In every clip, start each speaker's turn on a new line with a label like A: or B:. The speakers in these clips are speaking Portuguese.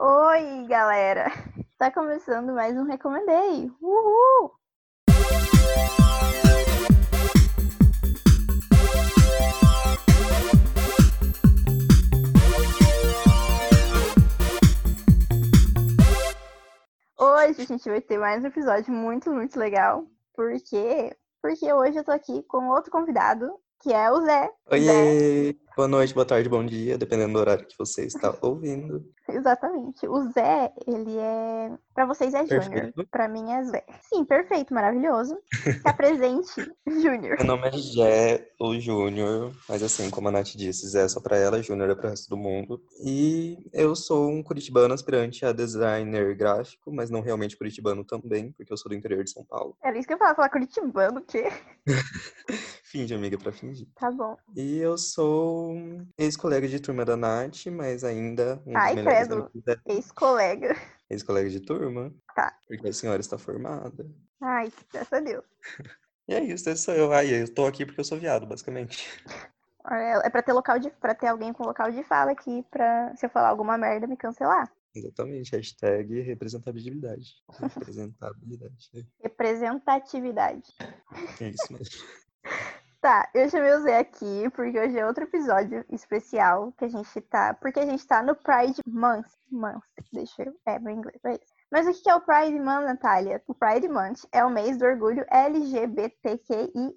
A: Oi, galera! Tá começando mais um Recomendei! Uhul! Hoje a gente vai ter mais um episódio muito, muito legal. Por quê? Porque hoje eu tô aqui com outro convidado, que é o Zé.
B: Oiê! Zé. Boa noite, boa tarde, bom dia, dependendo do horário que você está ouvindo.
A: Exatamente. O Zé, ele é. Pra vocês é Júnior. Pra mim é Zé. Sim, perfeito, maravilhoso. Tá presente, Júnior.
B: Meu nome é Jé, ou Júnior, mas assim, como a Nath disse, Zé é só pra ela, Júnior é pro resto do mundo. E eu sou um curitibano aspirante a designer gráfico, mas não realmente curitibano também, porque eu sou do interior de São Paulo.
A: Era isso que eu falar, falar curitibano, o quê?
B: Finge, amiga, pra fingir.
A: Tá bom.
B: E eu sou ex-colega de turma da Nath, mas ainda
A: um Ai, credo. Ex-colega.
B: Ex-colega de turma.
A: Tá.
B: Porque a senhora está formada.
A: Ai, graças a Deus.
B: E é isso, esse sou eu. Ai, eu tô aqui porque eu sou viado, basicamente.
A: É pra ter local de. para ter alguém com local de fala aqui pra se eu falar alguma merda me cancelar.
B: Exatamente, hashtag representabilidade. Representabilidade.
A: Representatividade.
B: É isso mesmo.
A: Tá, eu chamei o Zé aqui porque hoje é outro episódio especial que a gente tá. Porque a gente tá no Pride Month. Month, deixa eu. É, meu inglês, é isso. Mas o que é o Pride Month, Natália? O Pride Month é o mês do orgulho LGBTQIA.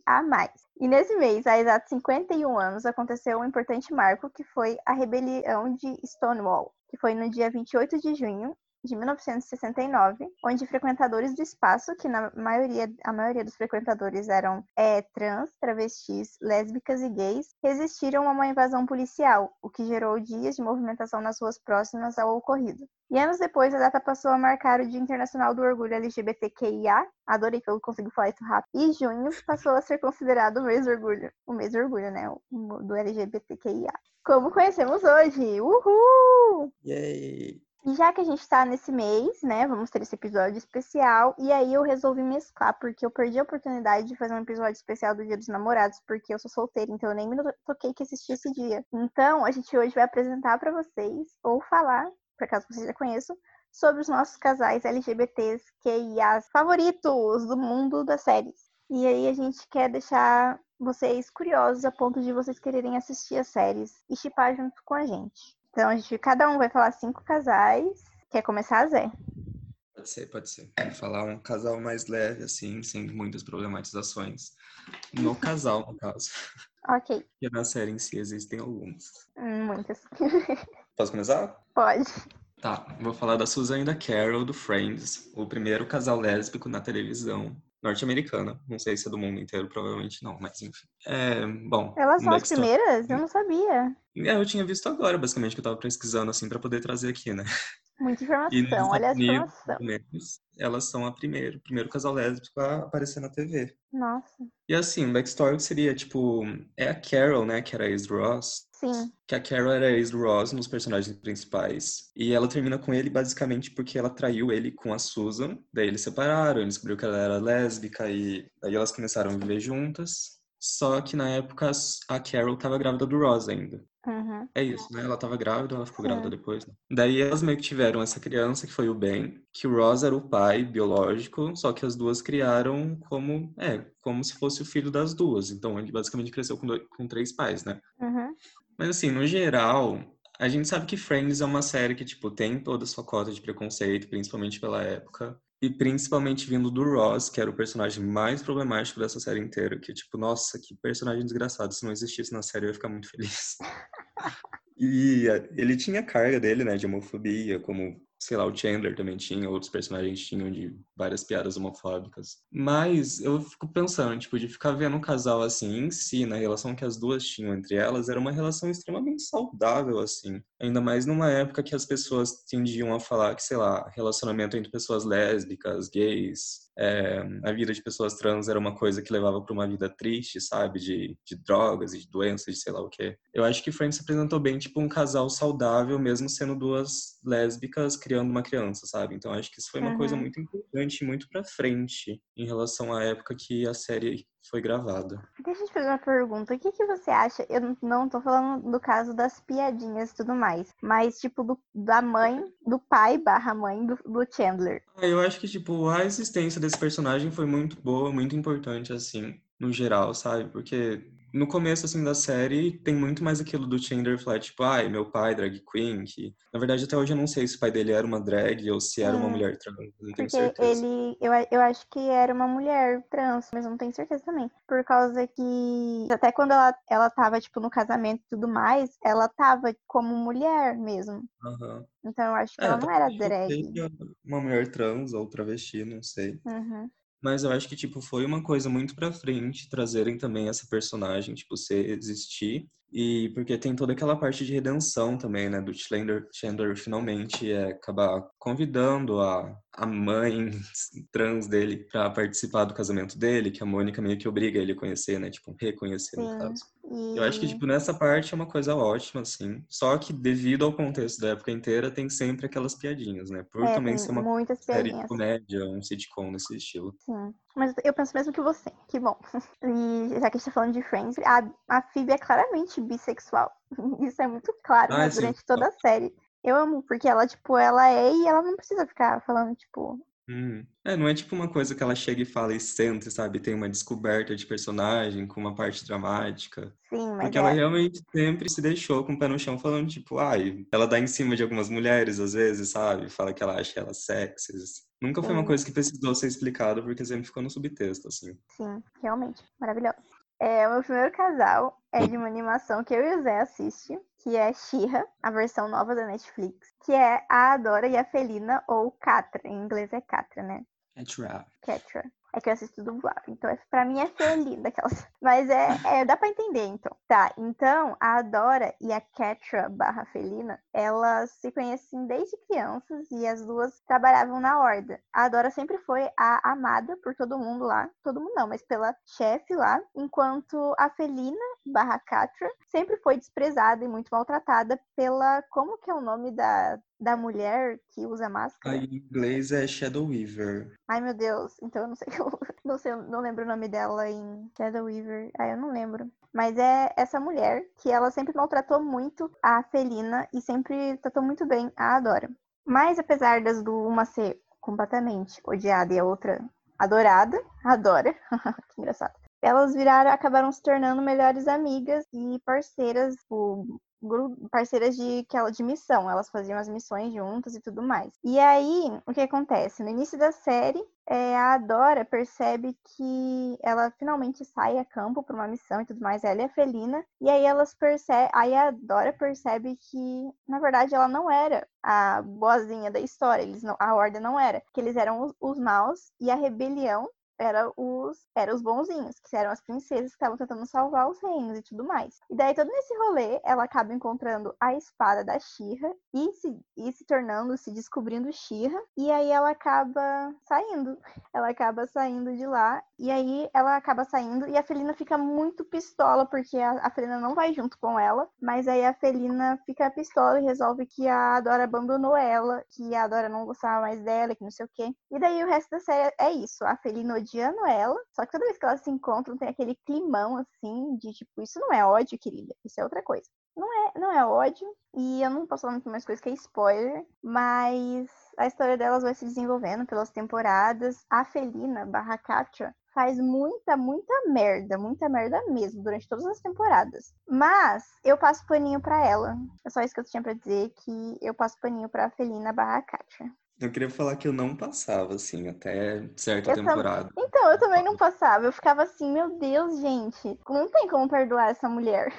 A: E nesse mês, há exatos 51 anos, aconteceu um importante marco que foi a rebelião de Stonewall, que foi no dia 28 de junho de 1969, onde frequentadores do espaço, que na maioria, a maioria dos frequentadores eram é, trans, travestis, lésbicas e gays, resistiram a uma invasão policial, o que gerou dias de movimentação nas ruas próximas ao ocorrido. E anos depois, a data passou a marcar o Dia Internacional do Orgulho LGBTQIA, adorei que eu consigo falar isso rápido, e junho passou a ser considerado o mês do orgulho, o mês do orgulho, né, do LGBTQIA. Como conhecemos hoje! Uhul!
B: Yay!
A: E já que a gente tá nesse mês, né, vamos ter esse episódio especial, e aí eu resolvi mesclar, porque eu perdi a oportunidade de fazer um episódio especial do Dia dos Namorados, porque eu sou solteira, então eu nem me toquei que existia esse dia. Então, a gente hoje vai apresentar para vocês, ou falar, por acaso vocês já conheçam, sobre os nossos casais LGBTs QIAs favoritos do mundo das séries. E aí a gente quer deixar vocês curiosos a ponto de vocês quererem assistir as séries e chipar junto com a gente. Então, a gente, cada um vai falar cinco casais. Quer começar, Zé?
B: Pode ser, pode ser. Vou falar um casal mais leve, assim, sem muitas problematizações. No casal, no caso.
A: Ok.
B: E na série em si existem alguns.
A: Hum, muitas.
B: Posso começar?
A: Pode.
B: Tá, vou falar da Susan e da Carol, do Friends. O primeiro casal lésbico na televisão norte-americana. Não sei se é do mundo inteiro, provavelmente não, mas enfim. É, bom.
A: Elas são as primeiras? Eu não sabia.
B: É, eu tinha visto agora, basicamente, que eu tava pesquisando assim para poder trazer aqui, né?
A: Muita informação, olha a informação.
B: Elas são a primeiro, primeiro casal lésbico a aparecer na TV.
A: Nossa.
B: E assim, o backstory seria, tipo, é a Carol, né, que era a ex Ross.
A: Sim.
B: Que a Carol era ex Ross nos personagens principais. E ela termina com ele basicamente porque ela traiu ele com a Susan. Daí eles separaram, ele descobriu que ela era lésbica e daí elas começaram a viver juntas. Só que na época a Carol estava grávida do Ross ainda.
A: Uhum.
B: É isso, né? Ela tava grávida, ela ficou grávida depois. Né? Daí elas meio que tiveram essa criança, que foi o Ben, que o Ross era o pai biológico, só que as duas criaram como, é, como se fosse o filho das duas. Então ele basicamente cresceu com, dois, com três pais, né?
A: Uhum.
B: Mas assim, no geral, a gente sabe que Friends é uma série que, tipo, tem toda a sua cota de preconceito, principalmente pela época. E principalmente vindo do Ross, que era o personagem mais problemático dessa série inteira. Que, tipo, nossa, que personagem desgraçado. Se não existisse na série, eu ia ficar muito feliz. e ele tinha carga dele, né, de homofobia, como sei lá, o Chandler também tinha, outros personagens tinham de várias piadas homofóbicas. Mas eu fico pensando, tipo, de ficar vendo um casal assim em si, na relação que as duas tinham entre elas, era uma relação extremamente saudável, assim. Ainda mais numa época que as pessoas tendiam a falar que, sei lá, relacionamento entre pessoas lésbicas, gays, é, a vida de pessoas trans era uma coisa que levava para uma vida triste, sabe? De, de drogas e de doenças, de sei lá o quê. Eu acho que Friends se apresentou bem, tipo, um casal saudável, mesmo sendo duas lésbicas criando uma criança, sabe? Então acho que isso foi uma uhum. coisa muito importante, muito para frente em relação à época que a série foi gravado.
A: Deixa eu te fazer uma pergunta. O que, que você acha? Eu não tô falando do caso das piadinhas e tudo mais, mas tipo do, da mãe, do pai barra mãe do, do Chandler.
B: Ah, eu acho que, tipo, a existência desse personagem foi muito boa, muito importante, assim, no geral, sabe? Porque no começo, assim, da série, tem muito mais aquilo do Chandler falar, tipo, ai, meu pai, drag queen, que, na verdade, até hoje eu não sei se o pai dele era uma drag ou se era uma mulher trans, não tenho
A: Porque
B: certeza.
A: ele, eu, eu acho que era uma mulher trans, mas não tenho certeza também. Por causa que, até quando ela, ela tava, tipo, no casamento e tudo mais, ela tava como mulher mesmo.
B: Aham.
A: Então eu acho que
B: É,
A: ela não era drag.
B: seja uma mulher trans ou travesti, não sei.
A: Uhum.
B: Mas eu acho que, tipo, foi uma coisa muito pra frente trazerem também essa personagem, tipo, ser, existir. E porque tem toda aquela parte de redenção também, né? Do Chandler, Chandler finalmente é, acabar convidando a, a mãe trans dele pra participar do casamento dele, que a Mônica meio que obriga ele a conhecer, né? Tipo, reconhecer, no caso. Eu acho que, tipo, nessa parte é uma coisa ótima, assim. Só que devido ao contexto da época inteira, tem sempre aquelas piadinhas, né? Por
A: é,
B: também ser uma série de comédia, um sitcom nesse estilo.
A: Sim. Mas eu penso mesmo que você. Que bom. E já que a gente tá falando de Friends, a, a Phoebe é claramente bissexual. Isso é muito claro
B: Ah,
A: né,
B: sim.
A: durante toda a série. Eu amo, porque ela, tipo, ela é e ela não precisa ficar falando, tipo,
B: Hum. É, não é tipo uma coisa que ela chega e fala e senta, sabe? Tem uma descoberta de personagem com uma parte dramática.
A: sim, mas
B: Porque
A: é.
B: ela realmente sempre se deixou com o pé no chão falando, tipo, ai, ela dá em cima de algumas mulheres às vezes, sabe? Fala que ela acha elas sexys. Nunca foi uma
A: Sim.
B: coisa que precisou ser explicada, porque sempre ficou no subtexto, assim.
A: Sim, realmente. Maravilhosa. É, o meu primeiro casal é de uma animação que eu e o Zé assiste, que é She-Ra, a versão nova da Netflix, que é a Adora e a Felina, ou Catra, em inglês é Catra, né?
B: Trap.
A: Catra. É que eu assisto dublado, então é, pra mim é Felina, aquelas. Mas é, é, dá pra entender, então. Tá, então a Adora e a Catra barra Felina, elas se conhecem desde crianças e as duas trabalhavam na Horda. A Adora sempre foi a amada por todo mundo lá, todo mundo não, mas pela chefe lá, enquanto a Felina barra Catra sempre foi desprezada e muito maltratada pela, como que é o nome da, da mulher que usa máscara?
B: Aí, em inglês é Shadow Weaver.
A: Ai, meu Deus. Então eu não sei, eu não sei, não lembro o nome dela em Shadow Weaver. Ai, eu não lembro. Mas é essa mulher que ela sempre maltratou muito a Felina e sempre tratou muito bem a Adora. Mas apesar das do uma ser completamente odiada e a outra adorada, adora, que engraçado. Elas viraram, acabaram se tornando melhores amigas e parceiras, parceiras de, de missão. Elas faziam as missões juntas e tudo mais. E aí, o que acontece? No início da série, é, a Dora percebe que ela finalmente sai a campo para uma missão e tudo mais, ela e a Felina, e aí elas percebem, aí a Dora percebe que, na verdade, ela não era a boazinha da história, eles não, a Horda não era, que eles eram os, os maus e a rebelião era os, era os bonzinhos, que eram as princesas que estavam tentando salvar os reinos e tudo mais. E daí, todo nesse rolê, ela acaba encontrando a espada da Shira e se, e se tornando, se descobrindo Shira, e aí ela acaba saindo. Ela acaba saindo de lá, e aí ela acaba saindo, e a Felina fica muito pistola, porque a, a Felina não vai junto com ela, mas aí a Felina fica pistola e resolve que a Dora abandonou ela, que a Dora não gostava mais dela, que não sei o quê. E daí o resto da série é isso, a Felina odiando ela, só que toda vez que elas se encontram tem aquele climão assim, de tipo, isso não é ódio, querida, isso é outra coisa. Não é, não é ódio, e eu não posso falar muito mais coisas que é spoiler, mas a história delas vai se desenvolvendo pelas temporadas. A Felina barra Katja faz muita, muita merda, muita merda mesmo, durante todas as temporadas. Mas eu passo paninho pra ela. É só isso que eu tinha pra dizer, que eu passo paninho pra Felina barra Katja.
B: Eu queria falar que eu não passava, assim, até certa
A: Eu tam-
B: temporada.
A: Então, eu também não passava. Eu ficava assim, meu Deus, gente, não tem como perdoar essa mulher.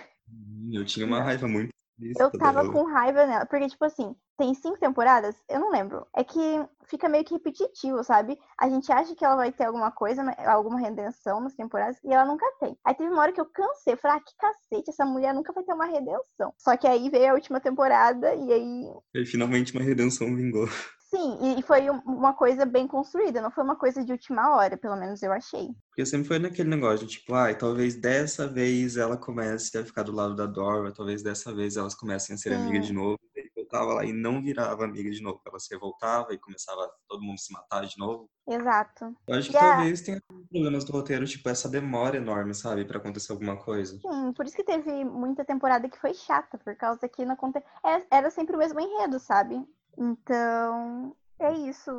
B: Eu tinha uma raiva muito
A: Eu tava
B: dela.
A: com raiva nela. Porque, tipo assim, tem cinco temporadas? Eu não lembro. É que fica meio que repetitivo, sabe? A gente acha que ela vai ter alguma coisa, né, alguma redenção nas temporadas, e ela nunca tem. Aí teve uma hora que eu cansei. Eu falei, ah, que cacete, essa mulher nunca vai ter uma redenção. Só que aí veio a última temporada, e aí
B: E finalmente uma redenção vingou.
A: Sim, e- foi um- uma coisa bem construída, não foi uma coisa de última hora, pelo menos eu achei.
B: Porque sempre foi naquele negócio de tipo, ai, talvez dessa vez ela comece a ficar do lado da Dora, talvez dessa vez elas comecem a ser amigas de novo. E voltava lá e não virava amiga de novo. Ela se revoltava e começava todo mundo se matar de novo.
A: Exato.
B: Eu acho que yeah. talvez tenha problemas do roteiro, tipo, essa demora enorme, sabe, para acontecer alguma coisa.
A: Sim, por isso que teve muita temporada que foi chata, por causa que não aconte... É, era sempre o mesmo enredo, sabe? Então, é isso.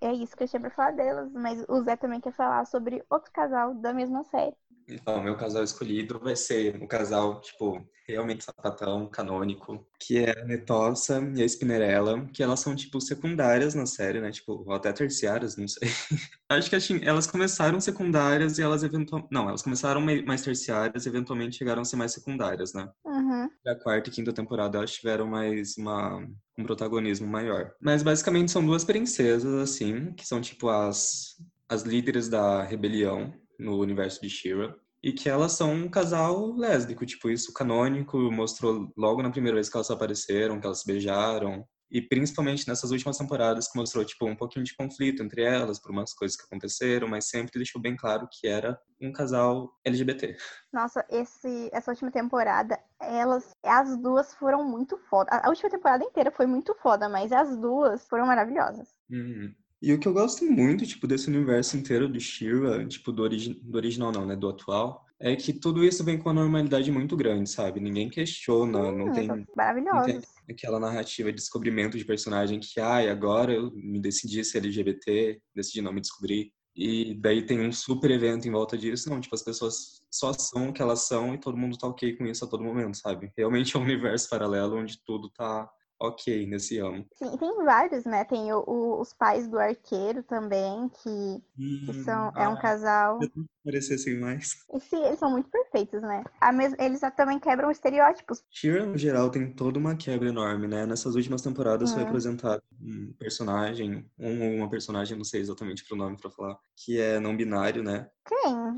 A: É isso que eu tinha pra falar delas. Mas o Zé também quer falar sobre outro casal da mesma série.
B: Então, meu casal escolhido vai ser um casal, tipo, realmente sapatão, canônico, que é a Netossa e a Spinnerella, que elas são, tipo, secundárias na série, né? Tipo, ou até terciárias, não sei. Acho que assim, elas começaram secundárias e elas eventualmente. Não, elas começaram mais terciárias e eventualmente chegaram a ser mais secundárias, né?
A: Uhum.
B: Quarta e quinta temporada elas tiveram mais uma, um protagonismo maior. Mas basicamente são duas princesas, assim, que são, tipo, as, as líderes da rebelião no universo de Shira. E que elas são um casal lésbico, tipo, isso canônico, mostrou logo na primeira vez que elas apareceram, que elas se beijaram. E principalmente nessas últimas temporadas que mostrou, tipo, um pouquinho de conflito entre elas, por umas coisas que aconteceram, mas sempre deixou bem claro que era um casal LGBT.
A: Nossa, esse, essa última temporada, elas, as duas foram muito foda. A última temporada inteira foi muito foda, mas as duas foram maravilhosas.
B: Uhum. E o que eu gosto muito, tipo, desse universo inteiro de Shira, tipo, do, origi do original não, né, do atual, é que tudo isso vem com uma normalidade muito grande, sabe? Ninguém questiona, hum, não tem...
A: Maravilhoso. Não tem
B: aquela narrativa de descobrimento de personagem que, ai, ah, agora eu me decidi ser LGBT, decidi não me descobrir. E daí tem um super evento em volta disso. Não, tipo, as pessoas só são o que elas são e todo mundo tá ok com isso a todo momento, sabe? Realmente é um universo paralelo onde tudo tá ok nesse ano.
A: Sim, tem vários, né? Tem o, o, os pais do arqueiro também, que, hum, que são, ah, é um casal.
B: Parecessem mais.
A: E sim, eles são muito perfeitos, né? Mes... Eles também quebram estereótipos.
B: Shira, no geral, tem toda uma quebra enorme, né? Nessas últimas temporadas hum. foi apresentado um personagem, um ou uma personagem, não sei exatamente o nome pra falar, que é não binário, né?
A: Quem?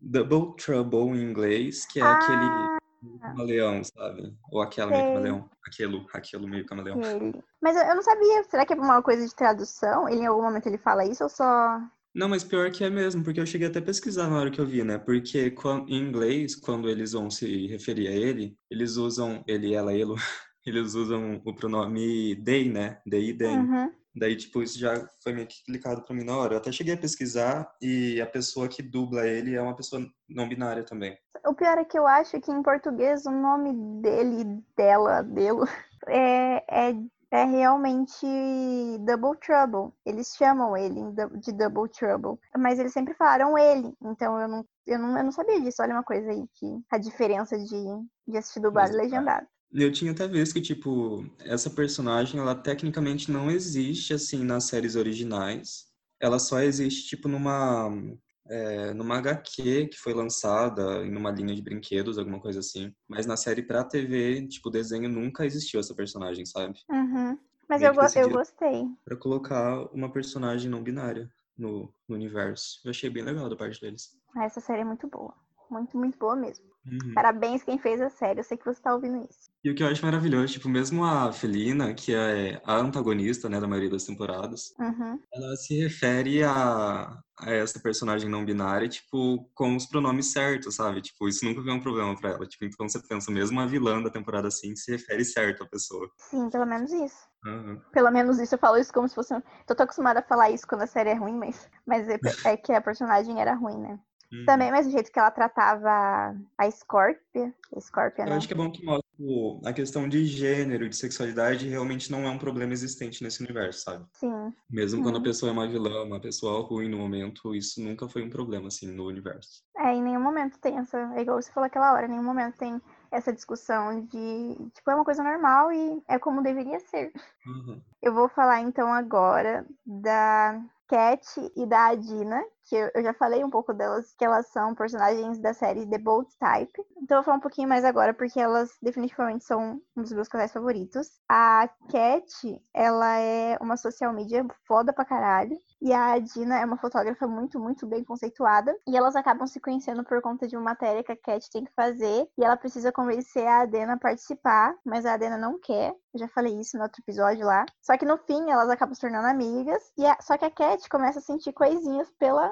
B: Double Trouble em inglês, que é ah. aquele camaleão, sabe? Ou aquela Sei. meio camaleão. Aquilo, aquilo meio camaleão.
A: Mas eu não sabia, será que é uma coisa de tradução? Ele em algum momento ele fala isso ou só.
B: Não, mas pior que é mesmo, porque eu cheguei até a pesquisar na hora que eu vi, né? Porque em inglês, quando eles vão se referir a ele, eles usam ele, ela, ele, eles usam o pronome they, né? They, them.
A: Uhum.
B: Daí, tipo, isso já foi meio que clicado pra mim na hora. Eu até cheguei a pesquisar e a pessoa que dubla ele é uma pessoa não binária também.
A: O pior é que eu acho que em português o nome dele, dela, dele, é, é, é realmente Double Trouble. Eles chamam ele de Double Trouble. Mas eles sempre falaram ele. Então eu não, eu não, eu não sabia disso. Olha uma coisa aí, que a diferença de, de assistir dublado e legendado.
B: Eu tinha até visto que, tipo, essa personagem, ela tecnicamente não existe, assim, nas séries originais. Ela só existe, tipo, numa, é, numa HQ que foi lançada em uma linha de brinquedos, alguma coisa assim. Mas na série pra TV, tipo, desenho nunca existiu essa personagem, sabe?
A: Uhum. Mas eu, go eu gostei.
B: Pra colocar uma personagem não binária no, no universo. Eu achei bem legal da parte deles.
A: Essa série é muito boa. Muito, muito boa mesmo.
B: Uhum.
A: Parabéns quem fez a série, eu sei que você tá ouvindo isso.
B: E o que eu acho maravilhoso, tipo, mesmo a Felina, que é a antagonista, né, da maioria das temporadas,
A: uhum.
B: ela se refere a, a essa personagem não binária, tipo, com os pronomes certos, sabe? Tipo, isso nunca foi um problema para ela. Tipo, então você pensa, mesmo a vilã da temporada assim se refere certo à pessoa.
A: Sim, pelo menos isso.
B: Uhum.
A: Pelo menos isso, eu falo isso como se fosse. Tô tão acostumada a falar isso quando a série é ruim, mas, mas é, é que a personagem era ruim, né? Uhum. Também, mas o jeito que ela tratava a Scorpia, Scorpia,
B: Eu acho que é bom que mostra a questão de gênero, de sexualidade, realmente não é um problema existente nesse universo, sabe?
A: Sim.
B: Mesmo
A: Sim.
B: quando a pessoa é uma vilã, uma pessoa ruim no momento, isso nunca foi um problema, assim, no universo.
A: É, em nenhum momento tem essa, é igual você falou aquela hora, em nenhum momento tem essa discussão de, tipo, é uma coisa normal e é como deveria ser.
B: Uhum.
A: Eu vou falar então agora da Cat e da Adina, que eu já falei um pouco delas, que elas são personagens da série The Bold Type. Então eu vou falar um pouquinho mais agora, porque elas definitivamente são um dos meus casais favoritos. A Cat, ela é uma social media foda pra caralho. E a Dina é uma fotógrafa muito, muito bem conceituada. E elas acabam se conhecendo por conta de uma matéria que a Cat tem que fazer. E ela precisa convencer a Adena a participar, mas a Adena não quer. Eu já falei isso no outro episódio lá. Só que no fim elas acabam se tornando amigas. E a... Só que a Cat começa a sentir coisinhas pela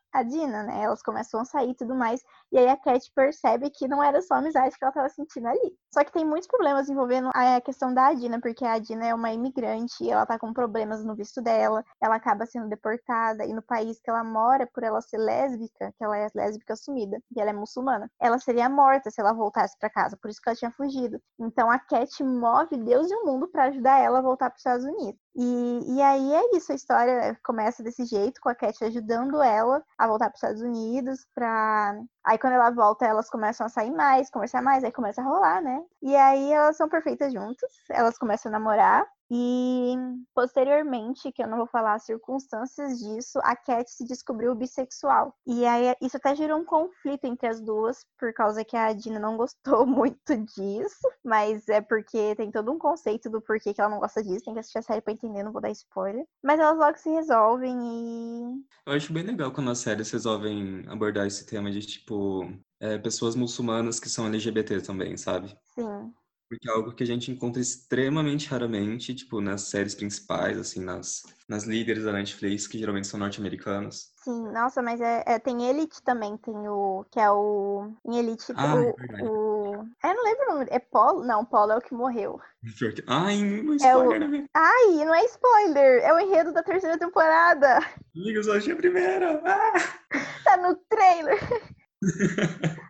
A: a Dina, né? Elas começam a sair e tudo mais. E aí a Cat percebe que não era só amizade que ela tava sentindo ali. Só que tem muitos problemas envolvendo a questão da Dina, porque a Dina é uma imigrante ela tá com problemas no visto dela. Ela acaba sendo deportada e no país que ela mora, por ela ser lésbica, que ela é lésbica assumida, e ela é muçulmana, ela seria morta se ela voltasse para casa. Por isso que ela tinha fugido. Então a Cat move Deus e o mundo para ajudar ela a voltar para os Estados Unidos. E, e aí é isso, a história começa desse jeito, com a Cat ajudando ela a voltar para os Estados Unidos, pra... Aí quando ela volta, elas começam a sair mais, conversar mais, aí começa a rolar, né? E aí elas são perfeitas juntas, elas começam a namorar, e posteriormente, que eu não vou falar as circunstâncias disso, a Cat se descobriu bissexual. E aí isso até gerou um conflito entre as duas, por causa que a Dina não gostou muito disso, mas é porque tem todo um conceito do porquê que ela não gosta disso, tem que assistir a série pra entender, não vou dar spoiler. Mas elas logo se resolvem e.
B: Eu acho bem legal quando as séries resolvem abordar esse tema de tipo. É, pessoas muçulmanas que são LGBT também, sabe?
A: Sim.
B: Porque é algo que a gente encontra extremamente raramente, tipo, nas séries principais, assim, nas, nas líderes da Netflix, que geralmente são norte-americanas.
A: Sim, nossa, mas é, é, tem Elite também, tem o. Que é o. Em Elite,
B: Ah,
A: o,
B: é
A: o. Eu não lembro o nome. É Polo? Não, Polo é o que morreu.
B: Ai, um
A: É o-
B: spoiler, amigo.
A: Ai, não é spoiler! É o enredo da terceira temporada.
B: Amigo, eu só achei a primeira. Ah!
A: Tá no trailer.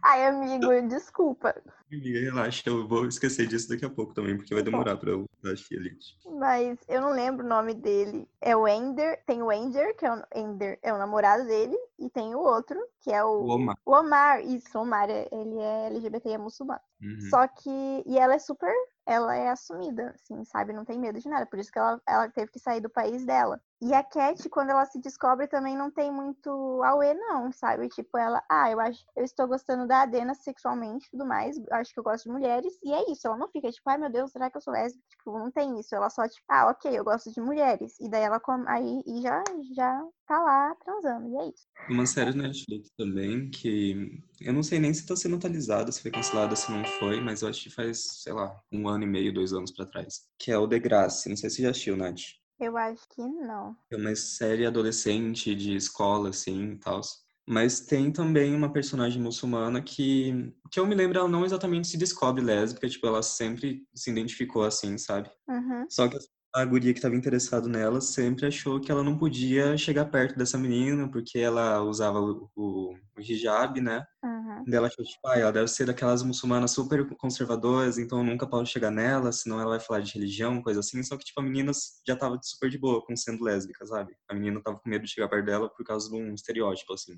A: Ai, amigo, desculpa.
B: Amiga, relaxa, eu vou esquecer disso daqui a pouco também, porque vai demorar pra eu assistir Elite.
A: Mas eu não lembro o nome dele. É o Ender. Tem o Ender, que é o, Ender, é o namorado dele. E tem o outro, que é o.
B: O Omar.
A: O Omar. Isso, o Omar. Ele é LGBT e é muçulmano.
B: Uhum.
A: Só que. E ela é super. Ela é assumida, assim, sabe? Não tem medo de nada. Por isso que ela, ela teve que sair do país dela. E a Cat, quando ela se descobre, também não tem muito auê, não, sabe? Tipo, ela, ah, eu acho, eu estou gostando da Adena sexualmente tudo mais. Acho que eu gosto de mulheres. E é isso. Ela não fica, tipo, ai meu Deus, será que eu sou lésbica? Tipo, não tem isso. Ela só, tipo, ah, ok, eu gosto de mulheres. E daí ela come, aí e já, já tá lá transando. E é isso.
B: Uma série na Netflix também, que eu não sei nem se tá sendo atualizada, se foi cancelada, se não foi, mas eu acho que faz, sei lá, um ano e meio, dois anos pra trás. Que é o Degrassi. Não sei se já assistiu, Nath.
A: Eu acho que não.
B: É uma série adolescente de escola, assim, e tal. Mas tem também uma personagem muçulmana que, que eu me lembro, ela não exatamente se descobre lésbica, tipo, ela sempre se identificou assim, sabe?
A: Uhum.
B: Só que a guria que estava interessado nela sempre achou que ela não podia chegar perto dessa menina, porque ela usava o, o, o hijab, né?
A: Uhum.
B: Daí ela achou, tipo, ah, ela deve ser daquelas muçulmanas super conservadoras, então eu nunca posso chegar nela, senão ela vai falar de religião, coisa assim. Só que, tipo, a menina já tava super de boa com sendo lésbica, sabe? A menina tava com medo de chegar perto dela por causa de um estereótipo, assim.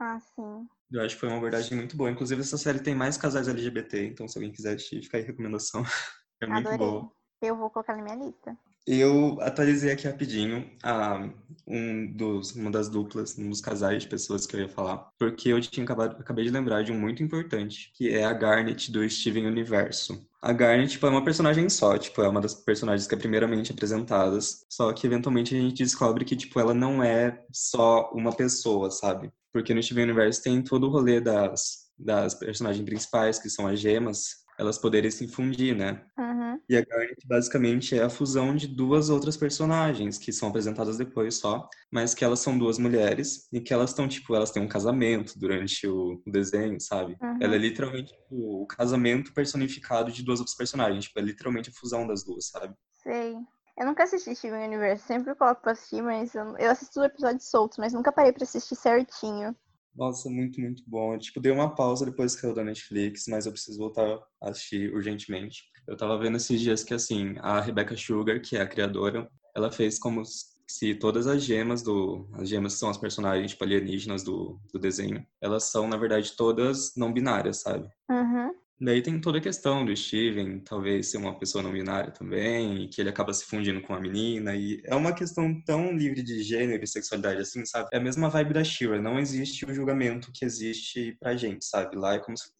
A: Ah, sim.
B: Eu acho que foi uma abordagem muito boa. Inclusive, essa série tem mais casais LGBT, então se alguém quiser assistir, fica aí recomendação. É muito
A: Adorei.
B: boa.
A: Eu vou colocar na minha lista.
B: Eu atualizei aqui rapidinho a, um dos, uma das duplas, um dos casais de pessoas que eu ia falar, porque eu tinha acabado, acabei de lembrar de um muito importante, que é a Garnet do Steven Universo. A Garnet tipo, é uma personagem só, tipo, é uma das personagens que é primeiramente apresentadas, só que eventualmente a gente descobre que tipo, ela não é só uma pessoa, sabe? Porque no Steven Universo tem todo o rolê das, das personagens principais, que são as gemas, elas poderem se fundir, né?
A: Uhum.
B: E a Garnet basicamente é a fusão de duas outras personagens que são apresentadas depois só, mas que elas são duas mulheres e que elas estão tipo, elas têm um casamento durante o desenho, sabe?
A: Uhum.
B: Ela é literalmente tipo, o casamento personificado de duas outras personagens, tipo, é literalmente a fusão das duas, sabe?
A: Sei. Eu nunca assisti Steven Universe, sempre coloco pra assistir, mas eu, eu assisto episódios soltos, mas nunca parei pra assistir certinho.
B: Nossa, muito, muito bom. Eu, tipo, dei uma pausa depois que eu da Netflix, mas eu preciso voltar a assistir urgentemente. Eu tava vendo esses dias que, assim, a Rebecca Sugar, que é a criadora, ela fez como se todas as gemas do... As gemas são as personagens, tipo, alienígenas do, do desenho, elas são, na verdade, todas não binárias, sabe?
A: Uhum.
B: Daí tem toda a questão do Steven talvez ser uma pessoa não binária também, e que ele acaba se fundindo com a menina, e é uma questão tão livre de gênero e sexualidade assim, sabe? É a mesma vibe da Shira, não existe o julgamento que existe pra gente, sabe? Lá é como se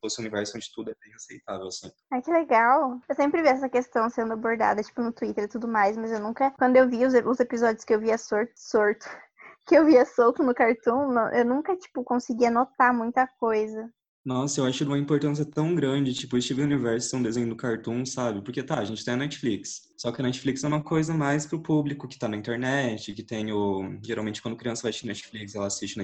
B: fosse um universo onde tudo é bem aceitável, assim.
A: Ai, que legal. Eu sempre vi essa questão sendo abordada, tipo, no Twitter e tudo mais, mas eu nunca. Quando eu vi os, os episódios que eu via sorto, sorto, que eu via solto no Cartoon, eu nunca, tipo, conseguia notar muita coisa.
B: Nossa, eu acho de uma importância tão grande, tipo, o Steven Universe é um desenho do Cartoon, sabe? Porque tá, a gente tem a Netflix. Só que a Netflix é uma coisa mais pro público que tá na internet, que tem o. Geralmente, quando criança vai assistir Netflix, ela assiste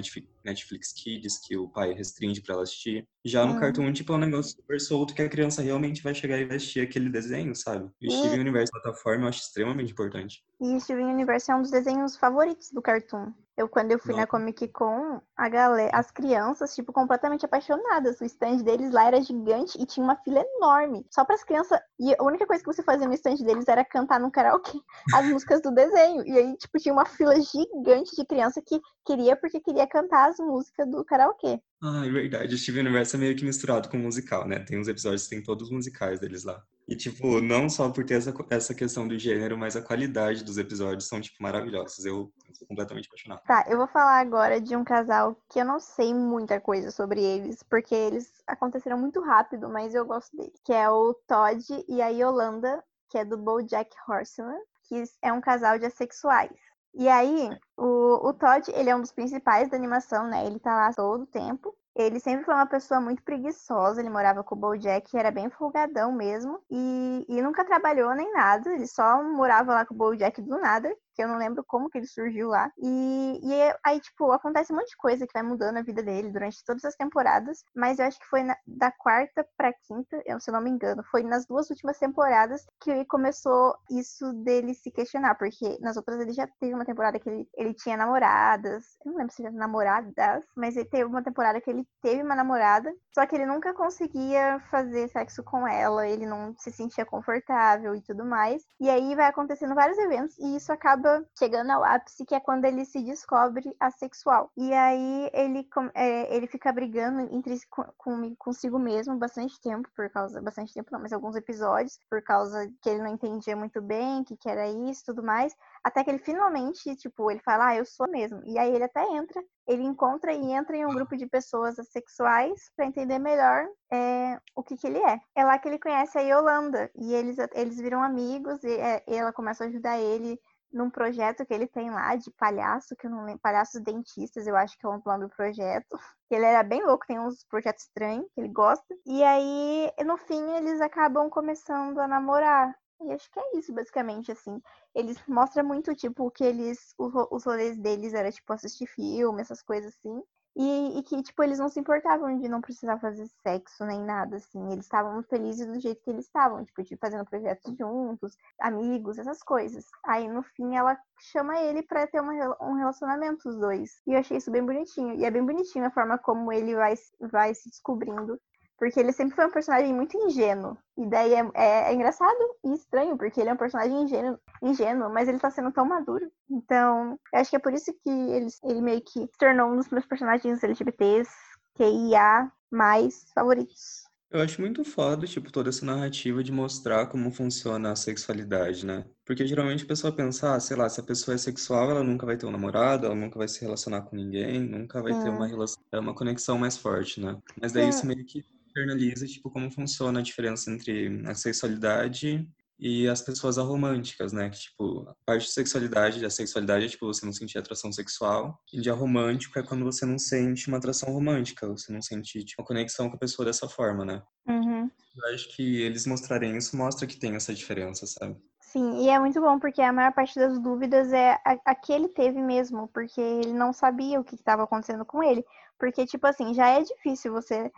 B: Netflix, Kids, que o pai restringe pra ela assistir. Já no
A: Hum.
B: Cartoon, tipo, é um negócio super solto que a criança realmente vai chegar e vai assistir aquele desenho, sabe? E o Steven Universe plataforma eu acho extremamente importante.
A: E Steven Universe é um dos desenhos favoritos do Cartoon. Eu, quando eu fui na
B: Nossa.
A: Comic Con, a galera, as crianças, tipo, completamente apaixonadas. O stand deles lá era gigante e tinha uma fila enorme. Só para as crianças. E a única coisa que você fazia no stand deles era cantar no karaokê as músicas do desenho. E aí, tipo, tinha uma fila gigante de criança que queria porque queria cantar as músicas do karaokê.
B: Ah, é verdade. O Steven Universe é meio que misturado com musical, né? Tem uns episódios que tem todos os musicais deles lá. E, tipo, não só por ter essa, essa questão do gênero, mas a qualidade dos episódios são, tipo, maravilhosos. Eu, eu sou completamente apaixonado.
A: Tá, eu vou falar agora de um casal que eu não sei muita coisa sobre eles, porque eles aconteceram muito rápido, mas eu gosto deles. Que é o Todd e a Yolanda, que é do BoJack Horseman, que é um casal de assexuais. E aí, o, o Todd, ele é um dos principais da animação, né? Ele tá lá todo o tempo. Ele sempre foi uma pessoa muito preguiçosa, ele morava com o BoJack, era bem folgadão mesmo, e, e nunca trabalhou nem nada, ele só morava lá com o BoJack do nada, que eu não lembro como que ele surgiu lá. E, e aí, tipo, acontece um monte de coisa que vai mudando a vida dele durante todas as temporadas, mas eu acho que foi na- da quarta pra quinta, eu, se eu não me engano, foi nas duas últimas temporadas que começou isso dele se questionar, porque nas outras ele já teve uma temporada que ele, ele tinha namoradas, eu não lembro se já namoradas, mas ele teve uma temporada que ele teve uma namorada, só que ele nunca conseguia fazer sexo com ela, ele não se sentia confortável e tudo mais. E aí vai acontecendo vários eventos e isso acaba chegando ao ápice, que é quando ele se descobre assexual. E aí ele, é, ele fica brigando entre com, consigo mesmo bastante tempo, por causa. Bastante tempo não, mas alguns episódios, por causa que ele não entendia muito bem, que, que era isso tudo mais. Até que ele finalmente, tipo, ele fala, ah, eu sou mesmo. E aí ele até entra, ele encontra e entra em um grupo de pessoas assexuais para entender melhor é, o que, que ele é. É lá que ele conhece a Yolanda. E eles, eles viram amigos e é, ela começa a ajudar ele num projeto que ele tem lá de palhaço, que eu não lembro, palhaços dentistas, eu acho que é o nome do projeto. Ele era bem louco, tem uns projetos estranhos que ele gosta. E aí, no fim, eles acabam começando a namorar. E acho que é isso, basicamente, assim. Eles mostram muito, tipo, que eles. Os, ro- os rolês deles era, tipo, assistir filme, essas coisas assim. E, e que, tipo, eles não se importavam de não precisar fazer sexo nem nada, assim. Eles estavam felizes do jeito que eles estavam, tipo, de fazendo projetos juntos, amigos, essas coisas. Aí, no fim, ela chama ele pra ter uma, um relacionamento, os dois. E eu achei isso bem bonitinho. E é bem bonitinho a forma como ele vai, vai se descobrindo. Porque ele sempre foi um personagem muito ingênuo. E daí é, é- é engraçado e estranho, porque ele é um personagem ingênuo, ingênuo, mas ele tá sendo tão maduro. Então, eu acho que é por isso que ele, ele meio que se tornou um dos meus personagens LGBTs, QIA, mais favoritos.
B: Eu acho muito foda, tipo, toda essa narrativa de mostrar como funciona a sexualidade, né? Porque geralmente a pessoa pensa, ah, sei lá, se a pessoa é sexual, ela nunca vai ter um namorado, ela nunca vai se relacionar com ninguém, nunca vai ter uma relação, é uma conexão mais forte, né? Mas daí
A: Sim.
B: isso meio que internaliza, tipo, como funciona a diferença entre a sexualidade e as pessoas aromânticas, né? Que, tipo, a parte de sexualidade, a sexualidade é, tipo, você não sentir atração sexual. E de aromântico é quando você não sente uma atração romântica, você não sente, tipo, uma conexão com a pessoa dessa forma, né?
A: Uhum.
B: Eu acho que eles mostrarem isso mostra que tem essa diferença, sabe?
A: Sim, e é muito bom, porque a maior parte das dúvidas é a, a que ele teve mesmo, porque ele não sabia o que estava acontecendo com ele. Porque, tipo assim, já é difícil você.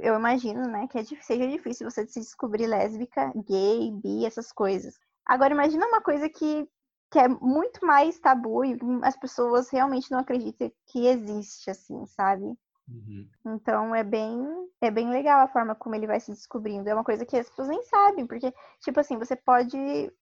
A: Eu imagino, né, que é, seja difícil você se descobrir lésbica, gay, bi, essas coisas. Agora, imagina uma coisa que, que é muito mais tabu e as pessoas realmente não acreditam que existe, assim, sabe?
B: Uhum.
A: Então é bem, é bem legal a forma como ele vai se descobrindo. É uma coisa que as pessoas nem sabem, porque, tipo assim, você pode.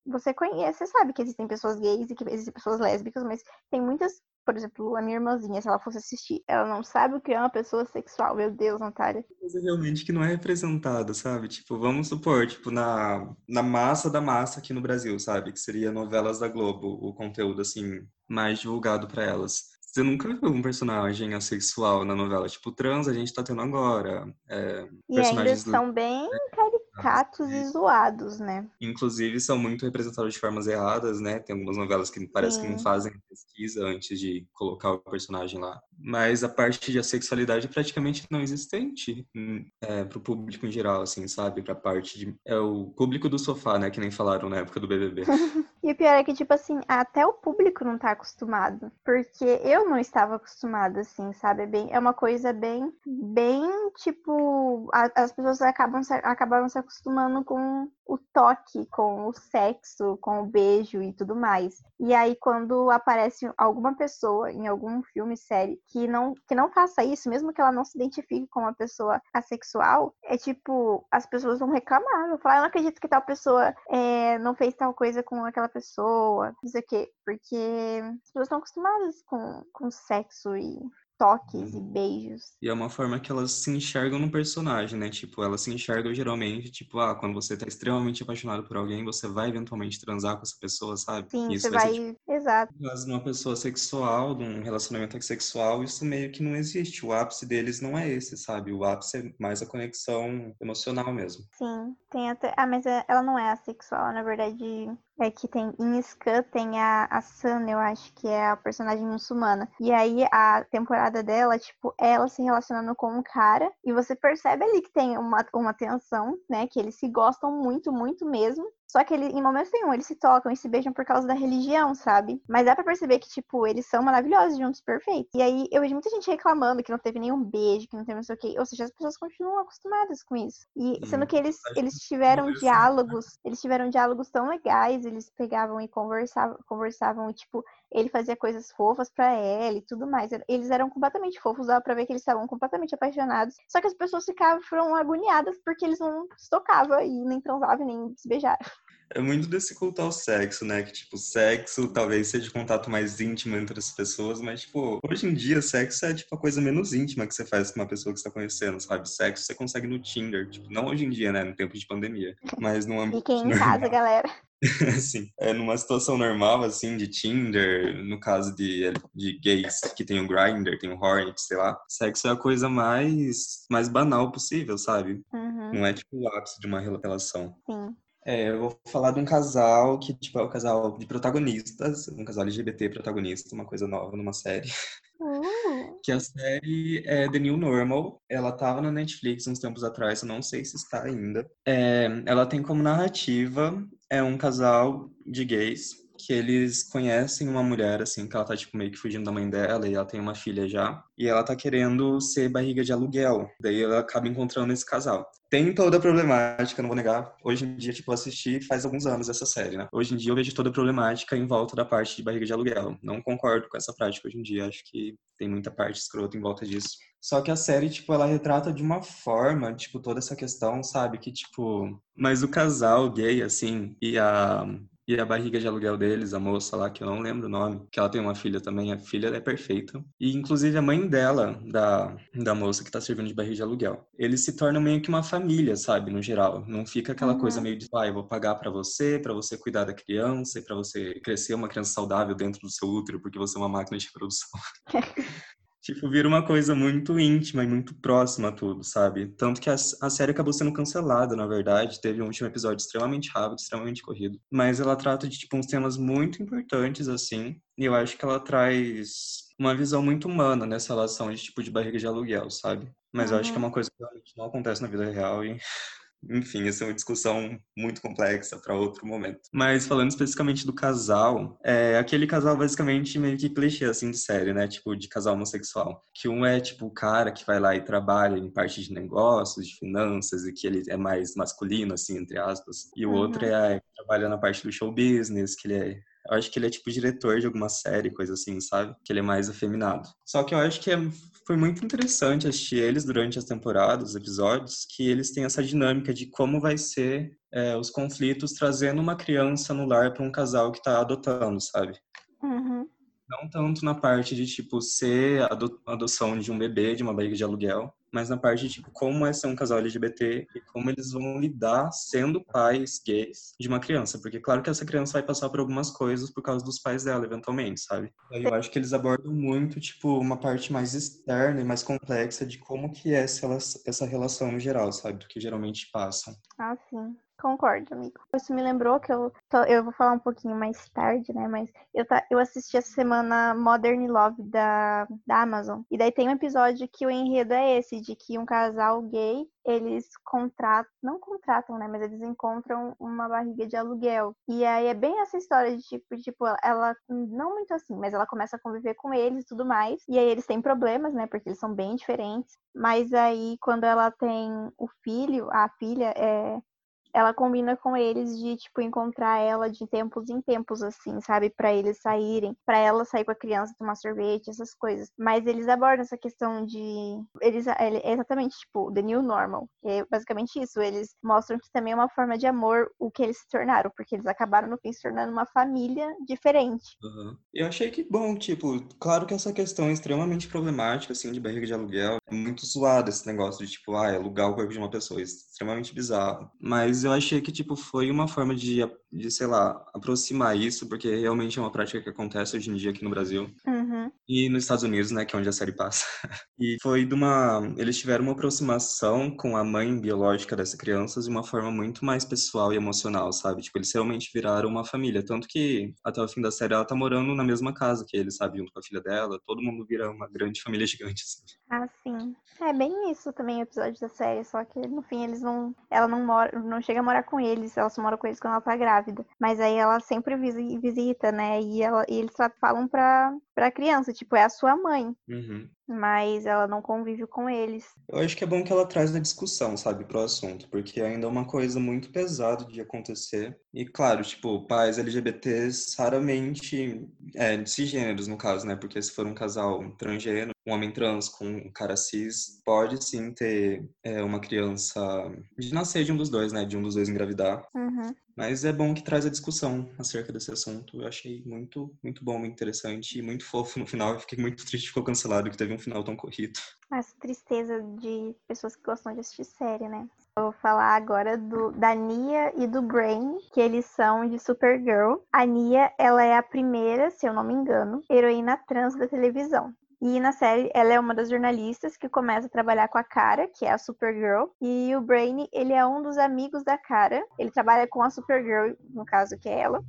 A: Você conhece, você sabe que existem pessoas gays e que existem pessoas lésbicas, mas tem muitas. Por exemplo, a minha irmãzinha, se ela fosse assistir, ela não sabe o que é uma pessoa sexual. Meu Deus, Natália.
B: Coisa realmente que não é representada, sabe? Tipo, vamos supor, tipo, na, na massa da massa aqui no Brasil, sabe? Que seria novelas da Globo, o conteúdo, assim, mais divulgado pra elas. Você nunca viu um personagem assexual na novela? Tipo, trans a gente tá tendo agora. é,
A: E ainda
B: personagens
A: são bem caricatos e zoados, né?
B: inclusive são muito representados de formas erradas, né? Tem algumas novelas que parece que não
A: Sim.
B: fazem pesquisa antes de colocar o personagem lá. Mas a parte de sexualidade praticamente não existente hum, é, para o público em geral, assim, sabe? Para parte de é o público do sofá, né? Que nem falaram na época do BBB.
A: e o pior é que tipo assim, até o público não tá acostumado, porque eu não estava acostumada, assim, sabe? Bem, é uma coisa bem, bem tipo, a, as pessoas acabam se, acabaram se acostumando com o toque, com o sexo, com o beijo e tudo mais. E aí quando aparece alguma pessoa em algum filme, série que não, que não faça isso, mesmo que ela não se identifique com uma pessoa assexual, é tipo, as pessoas vão reclamar, vão falar, eu não acredito que tal pessoa é, não fez tal coisa com aquela pessoa, não sei o quê, porque as pessoas estão acostumadas com, com sexo e toques e beijos.
B: E é uma forma que elas se enxergam no personagem, né? Tipo, elas se enxergam geralmente, tipo, ah, quando você tá extremamente apaixonado por alguém, você vai eventualmente transar com essa pessoa, sabe?
A: Sim, isso você vai. vai... Ser, tipo, Exato.
B: Mas numa pessoa sexual, num relacionamento sexual, isso meio que não existe. O ápice deles não é esse, sabe? O ápice é mais a conexão emocional mesmo.
A: Sim, tem até. Ah, mas é, ela não é assexual, na verdade. É que tem em Scan tem a, a Sun, eu acho que é a personagem muçulmana. E aí a temporada dela, tipo, ela se relacionando com um cara. E você percebe ali que tem uma, uma tensão, né? Que eles se gostam muito, muito mesmo. Só que ele, em momento nenhum eles se tocam e se beijam por causa da religião, sabe? Mas dá pra perceber que, tipo, eles são maravilhosos juntos, perfeitos. E aí eu vejo muita gente reclamando que não teve nenhum beijo, que não teve não sei o quê. Ou seja, as pessoas continuam acostumadas com isso. E sendo que eles, eles tiveram diálogos, eles tiveram diálogos tão legais, eles pegavam e conversavam, conversavam e, tipo, ele fazia coisas fofas para ela e tudo mais. Eles eram completamente fofos, dava pra ver que eles estavam completamente apaixonados. Só que as pessoas ficavam foram agoniadas porque eles não se tocavam e nem transavam nem se beijaram.
B: É muito desse culto ao sexo, né? Que, tipo, sexo talvez seja contato mais íntimo entre as pessoas, mas, tipo, hoje em dia, sexo é, tipo, a coisa menos íntima que você faz com uma pessoa que você tá conhecendo, sabe? Sexo você consegue no Tinder, tipo, não hoje em dia, né? No tempo de pandemia, mas no âmbito
A: Fiquem em casa, galera.
B: assim, é numa situação normal, assim, de Tinder, no caso de, de gays que tem o Grindr, tem o Hornet, sei lá, sexo é a coisa mais, mais banal possível, sabe?
A: Uhum.
B: Não é, tipo, o ápice de uma relação.
A: Sim.
B: É, eu vou falar de um casal que, tipo, é o um casal de protagonistas, um casal LGBT protagonista, uma coisa nova numa série.
A: Uh.
B: Que a série é The New Normal. Ela tava na Netflix uns tempos atrás, eu não sei se está ainda. É, ela tem como narrativa é um casal de gays que eles conhecem uma mulher, assim, que ela tá, tipo, meio que fugindo da mãe dela e ela tem uma filha já. E ela tá querendo ser barriga de aluguel. Daí ela acaba encontrando esse casal. Tem toda a problemática, não vou negar. Hoje em dia, tipo, eu assisti faz alguns anos essa série, né? Hoje em dia eu vejo toda a problemática em volta da parte de barriga de aluguel. Não concordo com essa prática hoje em dia. Acho que tem muita parte escrota em volta disso. Só que a série, tipo, ela retrata de uma forma, tipo, toda essa questão, sabe? Que, tipo... Mas o casal gay, assim, e a e a barriga de aluguel deles, a moça lá, que eu não lembro o nome, que ela tem uma filha também, a filha é perfeita. E inclusive a mãe dela, da, da moça que tá servindo de barriga de aluguel. Eles se tornam meio que uma família, sabe, no geral. Não fica aquela uhum. coisa meio de, ah, eu vou pagar para você, para você cuidar da criança e para você crescer uma criança saudável dentro do seu útero, porque você é uma máquina de reprodução. tipo, vira uma coisa muito íntima e muito próxima a tudo, sabe? Tanto que a, a, série acabou sendo cancelada, na verdade. Teve um último episódio extremamente rápido, extremamente corrido. Mas ela trata de, tipo, uns temas muito importantes, assim. E eu acho que ela traz uma visão muito humana nessa relação de, tipo, de barriga de aluguel, sabe? Mas uhum. eu acho que é uma coisa que realmente não acontece na vida real e enfim, essa é uma discussão muito complexa para outro momento. Mas falando especificamente do casal, é aquele casal basicamente meio que clichê assim de série, né? Tipo de casal homossexual, que um é tipo o cara que vai lá e trabalha em parte de negócios, de finanças e que ele é mais masculino assim, entre aspas, e o uhum. outro é que trabalha na parte do show business, que ele é eu acho que ele é tipo diretor de alguma série, coisa assim, sabe? Que ele é mais afeminado. Só que eu acho que é, foi muito interessante assistir eles durante as temporadas, os episódios, que eles têm essa dinâmica de como vai ser é, os conflitos trazendo uma criança no lar para um casal que está adotando, sabe?
A: Uhum.
B: Não tanto na parte de, tipo, ser a adoção de um bebê de uma barriga de aluguel, mas na parte de tipo, como é ser um casal LGBT e como eles vão lidar sendo pais gays de uma criança. Porque claro que essa criança vai passar por algumas coisas por causa dos pais dela, eventualmente, sabe? Eu acho que eles abordam muito, tipo, uma parte mais externa e mais complexa de como que é essa relação no geral, sabe? Do que geralmente passam.
A: Ah, sim. Concordo, amigo. Isso me lembrou que eu, eu vou falar um pouquinho mais tarde, né? Mas eu, tá, eu assisti essa semana Modern Love da, da Amazon. E daí tem um episódio que o enredo é esse, de que um casal gay, eles contratam, não contratam, né? Mas eles encontram uma barriga de aluguel. E aí é bem essa história de tipo, tipo, ela, não muito assim, mas ela começa a conviver com eles e tudo mais. E aí eles têm problemas, né? Porque eles são bem diferentes. Mas aí, quando ela tem o filho, a filha, é, ela combina com eles de, tipo, encontrar ela de tempos em tempos, assim, sabe? para eles saírem, para ela sair com a criança, tomar sorvete, essas coisas. Mas eles abordam essa questão de. Eles, é exatamente, tipo, the new normal. é basicamente isso. Eles mostram que também é uma forma de amor o que eles se tornaram, porque eles acabaram, no fim, se tornando uma família diferente.
B: Uhum. Eu achei que bom, tipo, claro que essa questão é extremamente problemática, assim, de barriga de aluguel. É muito zoado esse negócio de, tipo, ah, alugar o corpo de uma pessoa. É extremamente bizarro. Mas eu achei que, tipo, foi uma forma de, de, sei lá, aproximar isso, porque realmente é uma prática que acontece hoje em dia aqui no Brasil.
A: Uhum.
B: E nos Estados Unidos, né, que é onde a série passa. E foi de uma... Eles tiveram uma aproximação com a mãe biológica dessa criança de uma forma muito mais pessoal e emocional, sabe? Tipo, eles realmente viraram uma família. Tanto que, até o fim da série, ela tá morando na mesma casa que eles, sabe? Junto com a filha dela. Todo mundo vira uma grande família gigante, assim.
A: Ah, sim. É bem isso também o episódio da série, só que no fim eles não... Ela não mora... Não chega a morar com eles, ela só mora com eles quando ela tá grávida. Mas aí ela sempre visita, né? E, ela, e eles falam pra, pra criança, tipo, é a sua mãe.
B: Uhum
A: mas ela não convive com eles.
B: Eu acho que é bom que ela traz a discussão, sabe, pro assunto, porque ainda é uma coisa muito pesada de acontecer. E claro, tipo, pais LGBTs raramente, é, cisgêneros no caso, né, porque se for um casal transgênero, um homem trans com um cara cis, pode sim ter é, uma criança de nascer de um dos dois, né, de um dos dois engravidar.
A: Uhum.
B: Mas é bom que traz a discussão acerca desse assunto. Eu achei muito, muito bom, muito interessante e muito fofo no final. Eu fiquei muito triste que ficou cancelado, que teve um final tão corrido.
A: Essa tristeza de pessoas que gostam de assistir série, né? Vou falar agora do, da Nia e do Brain, que eles são de Supergirl. A Nia, ela é a primeira, se eu não me engano, heroína trans da televisão. E na série, ela é uma das jornalistas que começa a trabalhar com a Cara, que é a Supergirl. E o Brainy, ele é um dos amigos da Cara. Ele trabalha com a Supergirl, no caso, que é ela.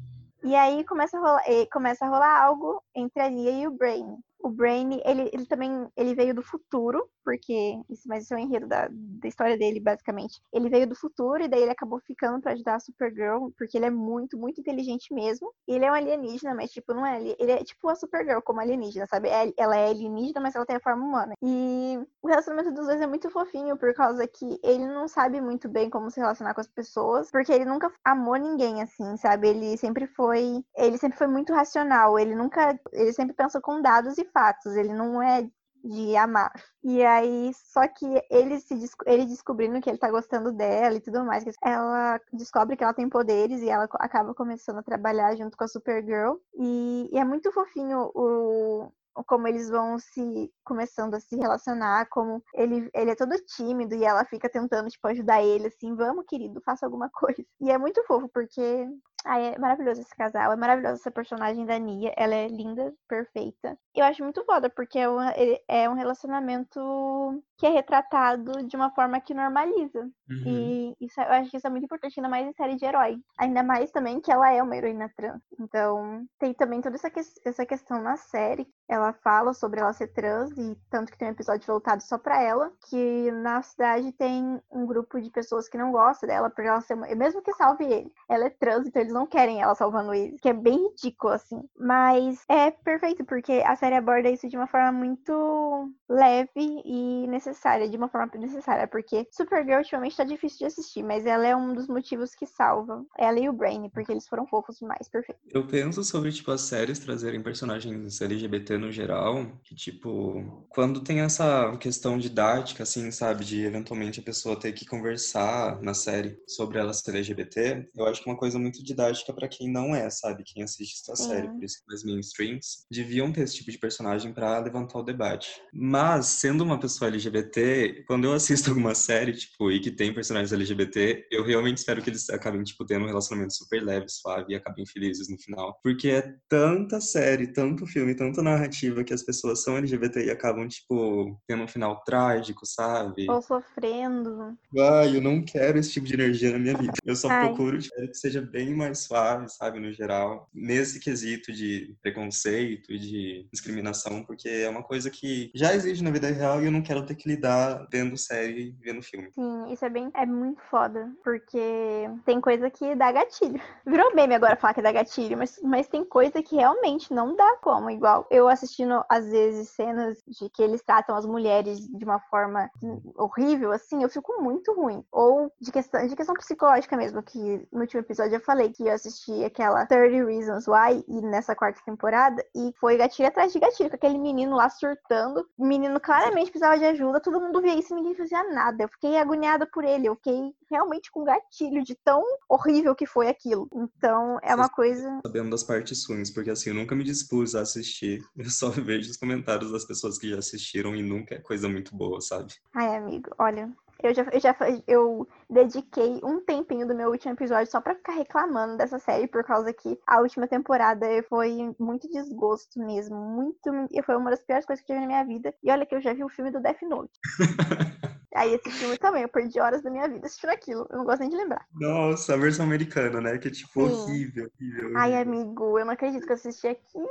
A: E aí começa a rolar, começa a rolar algo entre a Lia e o Brainy o Brain, ele, ele também ele veio do futuro, porque isso, mas isso é o enredo da, da história dele, basicamente. Ele veio do futuro e daí ele acabou ficando para ajudar a Supergirl, porque ele é muito, muito inteligente mesmo. Ele é um alienígena, mas tipo, não é, ele é tipo a Supergirl como alienígena, sabe? É, ela é alienígena, mas ela tem a forma humana. E o relacionamento dos dois é muito fofinho, por causa que ele não sabe muito bem como se relacionar com as pessoas, porque ele nunca amou ninguém assim, sabe? Ele sempre foi, ele sempre foi muito racional, ele nunca, ele sempre pensou com dados e ele não é de amar. E aí, só que ele se ele descobrindo que ele tá gostando dela e tudo mais, ela descobre que ela tem poderes e ela acaba começando a trabalhar junto com a Supergirl. E, e é muito fofinho o, como eles vão se começando a se relacionar, como ele, ele é todo tímido e ela fica tentando tipo ajudar ele assim, vamos querido, faça alguma coisa. E é muito fofo porque Ai, é maravilhoso esse casal, é maravilhosa essa personagem da Nia, ela é linda, perfeita. Eu acho muito foda, porque é um, é um relacionamento que é retratado de uma forma que normaliza. Uhum. E isso, eu acho que isso é muito importante, ainda mais em série de herói. Ainda mais também que ela é uma heroína trans. Então, tem também toda essa, que, essa questão na série. Ela fala sobre ela ser trans, e tanto que tem um episódio voltado só pra ela, que na cidade tem um grupo de pessoas que não gostam dela, por ela ser uma... Mesmo que salve ele, ela é trans, então eles não querem ela salvando eles, que é bem ridículo, assim. Mas é perfeito, porque a série aborda isso de uma forma muito leve e necessária, de uma forma necessária, porque Supergirl ultimamente tá difícil de assistir, mas ela é um dos motivos que salva ela e o Brain, porque eles foram fofos demais, perfeito.
B: Eu penso sobre, tipo, as séries trazerem personagens LGBT no geral, que, tipo, quando tem essa questão didática, assim, sabe, de eventualmente a pessoa ter que conversar na série sobre ela ser LGBT, eu acho que uma coisa muito didática didática para quem não é, sabe? Quem assiste essa série, por isso que as mainstreams deviam ter esse tipo de personagem para levantar o debate. Mas, sendo uma pessoa LGBT, quando eu assisto alguma série, tipo, e que tem personagens LGBT, eu realmente espero que eles acabem, tipo, tendo um relacionamento super leve, suave e acabem felizes no final. Porque é tanta série, tanto filme, tanta narrativa que as pessoas são LGBT e acabam, tipo, tendo um final trágico, sabe?
A: Ou sofrendo.
B: Ai, eu não quero esse tipo de energia na minha vida. Eu só Ai. procuro tipo, que seja bem mais suave, sabe, no geral. Nesse quesito de preconceito de discriminação, porque é uma coisa que já existe na vida real e eu não quero ter que lidar vendo série e vendo filme.
A: Sim, isso é bem. É muito foda, porque tem coisa que dá gatilho. Virou meme agora falar que dá gatilho, mas, mas tem coisa que realmente não dá como. Igual eu assistindo, às vezes, cenas de que eles tratam as mulheres de uma forma horrível, assim, eu fico muito ruim. Ou de questão, de questão psicológica mesmo, que no último episódio eu falei que eu assisti aquela 30 Reasons Why e nessa quarta temporada, e foi gatilho atrás de gatilho, com aquele menino lá surtando. O menino claramente precisava de ajuda, todo mundo via isso e ninguém fazia nada. Eu fiquei agoniada por ele, eu fiquei realmente com gatilho de tão horrível que foi aquilo. Então, é uma coisa.
B: Sabendo das partes ruins, porque assim, eu nunca me dispus a assistir. Eu só vejo os comentários das pessoas que já assistiram e nunca é coisa muito boa, sabe?
A: Ai, amigo, olha, eu já, eu já eu dediquei um tempinho do meu último episódio só para ficar reclamando dessa série, por causa que a última temporada foi muito desgosto mesmo. Muito. Foi uma das piores coisas que eu tive na minha vida. E olha que eu já vi o filme do Death Note. Aí esse filme também, eu perdi horas da minha vida assistindo aquilo. Eu não gosto nem de lembrar.
B: Nossa, a versão americana, né? Que é tipo horrível, horrível, horrível.
A: Ai, amigo, eu não acredito que eu assisti aquilo.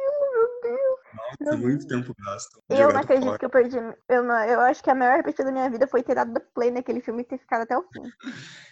B: Nossa, muito tempo gasto.
A: Eu não acredito fora. que eu perdi. Eu, não, eu acho que a maior repetição da minha vida foi ter dado play naquele filme e ter ficado até o fim.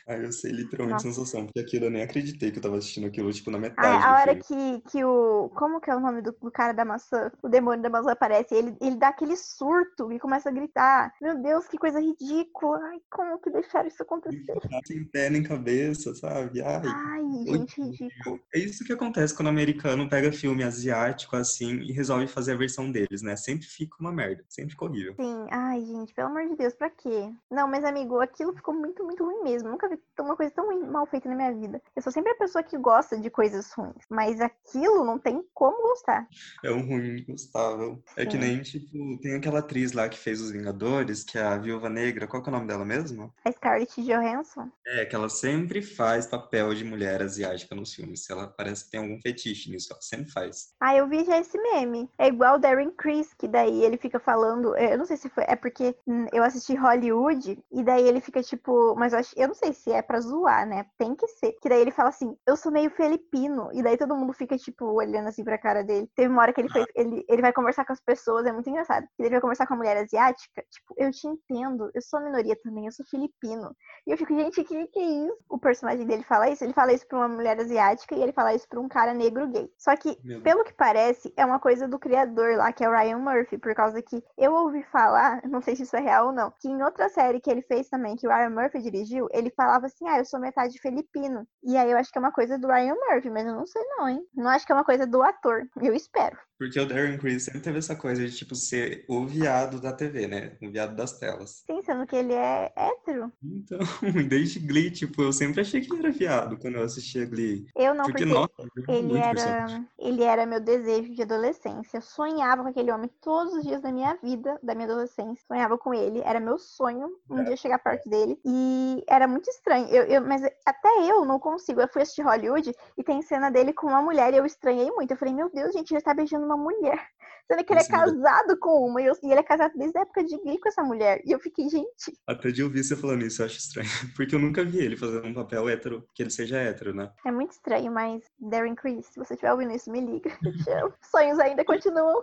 B: Aí eu sei literalmente Nossa. sensação, porque aquilo eu nem acreditei que eu tava assistindo aquilo, tipo, na metade.
A: Ah, a hora que, que o. Como que é o nome do, do, cara da maçã? O demônio da maçã aparece. Ele, ele dá aquele surto e começa a gritar. Meu Deus, que coisa ridícula. Ai, como que deixaram isso acontecer?
B: Sem pé nem cabeça, sabe? Ai,
A: Ai gente, ridículo.
B: É isso que acontece quando o americano pega filme asiático assim e resolve fazer a versão deles, né? Sempre fica uma merda, sempre fica horrível.
A: Sim, ai, gente, pelo amor de Deus, pra quê? Não, mas amigo, aquilo ficou muito, muito ruim mesmo. Nunca vi uma coisa tão mal feita na minha vida. Eu sou sempre a pessoa que gosta de coisas ruins, mas aquilo não tem como gostar.
B: É um ruim gostável. É que nem, tipo, tem aquela atriz lá que fez Os Vingadores, que é a Viúva Negra. Qual que é o nome dela mesmo?
A: A Scarlett Johansson.
B: É, que ela sempre faz papel de mulher asiática nos filmes. Ela parece que tem algum fetiche nisso, ela sempre faz.
A: Ah, eu vi já esse meme. É igual o Darren Criss, que daí ele fica falando. Eu não sei se foi. É porque hum, eu assisti Hollywood, e daí ele fica tipo. Mas eu, acho, eu não sei se é pra zoar, né? Tem que ser. Que daí ele fala assim: eu sou meio filipino. E daí todo mundo fica, tipo, olhando assim pra cara dele. Teve uma hora que ele foi. Ele, ele vai conversar com as pessoas, é muito engraçado. Ele vai conversar com a mulher asiática. Tipo, eu te entendo, eu sou minoria também, eu sou filipino. E eu fico, gente, que que é isso? O personagem dele fala isso, ele fala isso pra uma mulher asiática e ele fala isso pra um cara negro gay. Só que, pelo que parece, é uma coisa do criador lá, que é o Ryan Murphy, por causa que eu ouvi falar, não sei se isso é real ou não, que em outra série que ele fez também, que o Ryan Murphy dirigiu, ele falava assim: ah, eu sou metade filipino. E aí eu acho que é uma coisa do Ryan Murphy, mas eu não sei não, hein? Não acho que é uma coisa do ator. Eu espero.
B: Porque o Darren Criss sempre teve essa coisa de, tipo, ser o viado da TV, né? O viado das telas.
A: Sim, sendo que ele é hétero.
B: Então, desde Glee, tipo, eu sempre achei que ele era viado quando eu assistia Glee.
A: Eu não, porque, porque nossa, ele era, ele era meu desejo de adolescência. Eu sonhava com aquele homem todos os dias da minha vida, da minha adolescência. Sonhava com ele, era meu sonho um é. dia chegar perto dele. E era muito estranho. Eu, eu, mas até eu não consigo. Eu fui assistir Hollywood e tem cena dele com uma mulher e eu estranhei muito. Eu falei, meu Deus, gente, ele tá beijando uma mulher. Sendo que ele é casado com uma, e, eu, e ele é casado desde a época de Glee com essa mulher. E eu fiquei, gente.
B: Até de ouvir você falando isso, eu acho estranho. Porque eu nunca vi ele fazendo um papel hétero, que ele seja hétero, né?
A: É muito estranho, mas Darren Criss, se você estiver ouvindo isso, me liga. Sonhos ainda continuam.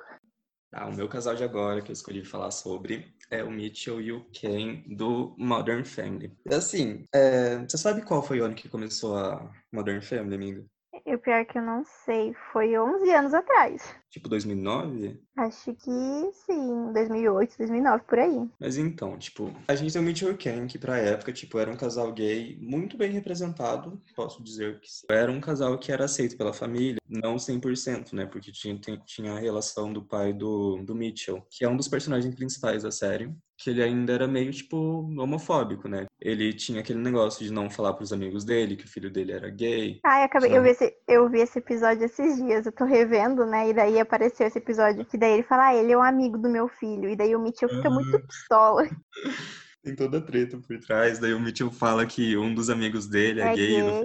B: Ah, o meu casal de agora que eu escolhi falar sobre é o Mitchell e o Ken do Modern Family. Assim, é, você sabe qual foi o ano que começou a Modern Family, amiga?
A: E o pior é que eu não sei, foi 11 anos atrás.
B: Tipo 2009?
A: Acho que sim, 2008, 2009, por aí.
B: Mas então, tipo, a gente tem o Mitchell Ken, que pra época, tipo, era um casal gay muito bem representado, posso dizer que sim. Era um casal que era aceito pela família, não 100%, né, porque tinha, tinha a relação do pai do, do Mitchell, que é um dos personagens principais da série. Que ele ainda era meio, tipo, homofóbico, né? Ele tinha aquele negócio de não falar pros amigos dele que o filho dele era gay.
A: Ai, acabei, eu vi, esse, eu vi esse episódio esses dias, eu tô revendo, né? E daí apareceu esse episódio que daí ele fala, ah, ele é um amigo do meu filho. E daí o Mitchell fica muito pistola.
B: Tem toda a treta por trás. Daí o Mitchell fala que um dos amigos dele é,
A: É
B: gay.
A: gay.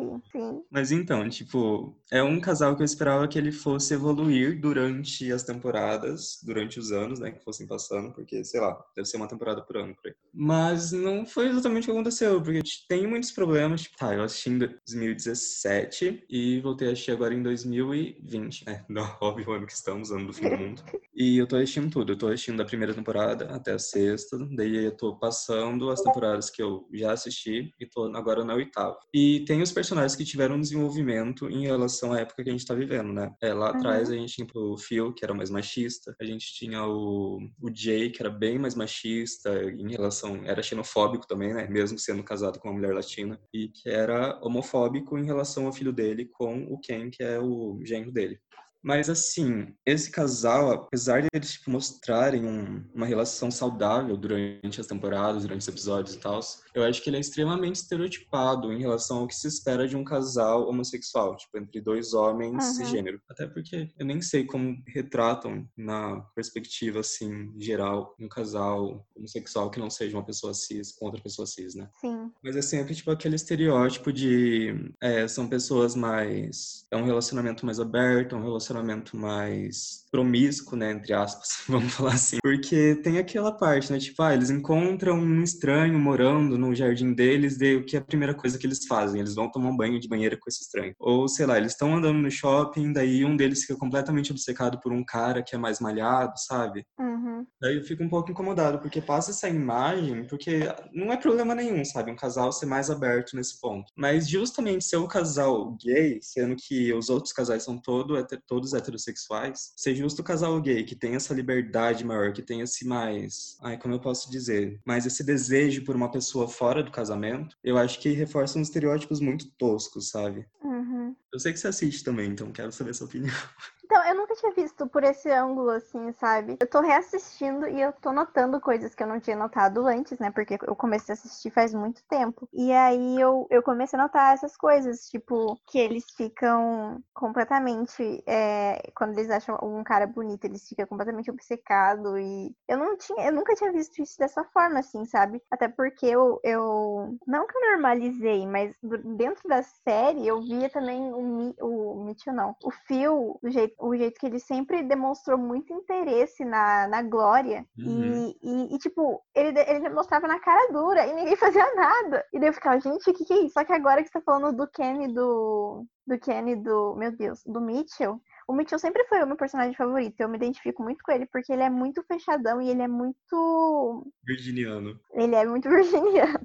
B: Mas então, tipo, é um casal que eu esperava que ele fosse evoluir durante as temporadas, durante os anos, né, que fossem passando, porque, sei lá, deve ser uma temporada por ano por aí. Mas não foi exatamente o que aconteceu, porque tem muitos problemas. Tipo, tá, eu assisti em 2017 e voltei a assistir agora em 2020, né? Não, óbvio, o ano que estamos, ano do fim do mundo. E eu tô assistindo tudo. Eu tô assistindo da primeira temporada até a sexta. Daí eu tô passando as temporadas que eu já assisti e tô agora na oitava. E tem os personagens que tiveram um desenvolvimento em relação à época que a gente tá vivendo, né? É, lá atrás a gente tinha o Phil, que era mais machista. A gente tinha o, o Jay, que era bem mais machista em relação... Era xenofóbico também, né? Mesmo sendo casado com uma mulher latina. E que era homofóbico em relação ao filho dele com o Ken, que é o genro dele. Mas assim, esse casal, apesar de eles tipo, mostrarem um- uma relação saudável durante as temporadas, durante os episódios e tal, eu acho que ele é extremamente estereotipado em relação ao que se espera de um casal homossexual, tipo, entre dois homens
A: Uhum.
B: cisgênero. Até porque eu nem sei como retratam na perspectiva, assim, geral, um casal homossexual que não seja uma pessoa cis com outra pessoa cis, né?
A: Sim.
B: Mas é sempre, tipo, aquele estereótipo de... é, são pessoas mais... É um relacionamento mais aberto, é um relacionamento mais promíscuo, né? Entre aspas, vamos falar assim. Porque tem aquela parte, né? Tipo, ah, eles encontram um estranho morando no jardim deles, daí o que é a primeira coisa que eles fazem? Eles vão tomar um banho de banheira com esse estranho. Ou, sei lá, eles estão andando no shopping, daí um deles fica completamente obcecado por um cara que é mais malhado, sabe?
A: Uhum.
B: Daí eu fico um pouco incomodado, porque passa essa imagem, porque não é problema nenhum, sabe? Um casal ser mais aberto nesse ponto. Mas justamente ser um casal gay, sendo que os outros casais são todo heter- todos heterossexuais, ser justo o casal gay que tem essa liberdade maior, que tem esse mais. Ai, como eu posso dizer? Mais esse desejo por uma pessoa fora do casamento, eu acho que reforça uns estereótipos muito toscos, sabe?
A: Uhum.
B: Eu sei que você assiste também, então quero saber sua opinião.
A: Então, eu nunca tinha visto por esse ângulo, assim, sabe? Eu tô reassistindo e eu tô notando coisas que eu não tinha notado antes, né? Porque eu comecei a assistir faz muito tempo. E aí eu, eu comecei a notar essas coisas, tipo, que eles ficam completamente. é, quando eles acham um cara bonito, eles ficam completamente obcecados. E eu não tinha, eu nunca tinha visto isso dessa forma, assim, sabe? Até porque eu, eu não que eu normalizei, mas do- dentro da série eu via também o, o Mitchell, não, o Phil, o jeito, o jeito que ele sempre demonstrou muito interesse na, na Glória.
B: Uhum.
A: E, e, e, tipo, ele, ele mostrava na cara dura e ninguém fazia nada. E daí eu ficava, gente, o que, que é isso? Só que agora que você tá falando do Ken e do. Do Ken e do. Meu Deus, do Mitchell. O Mitchell sempre foi o meu personagem favorito. Eu me identifico muito com ele porque ele é muito fechadão e ele é muito.
B: Virginiano.
A: Ele é muito virginiano.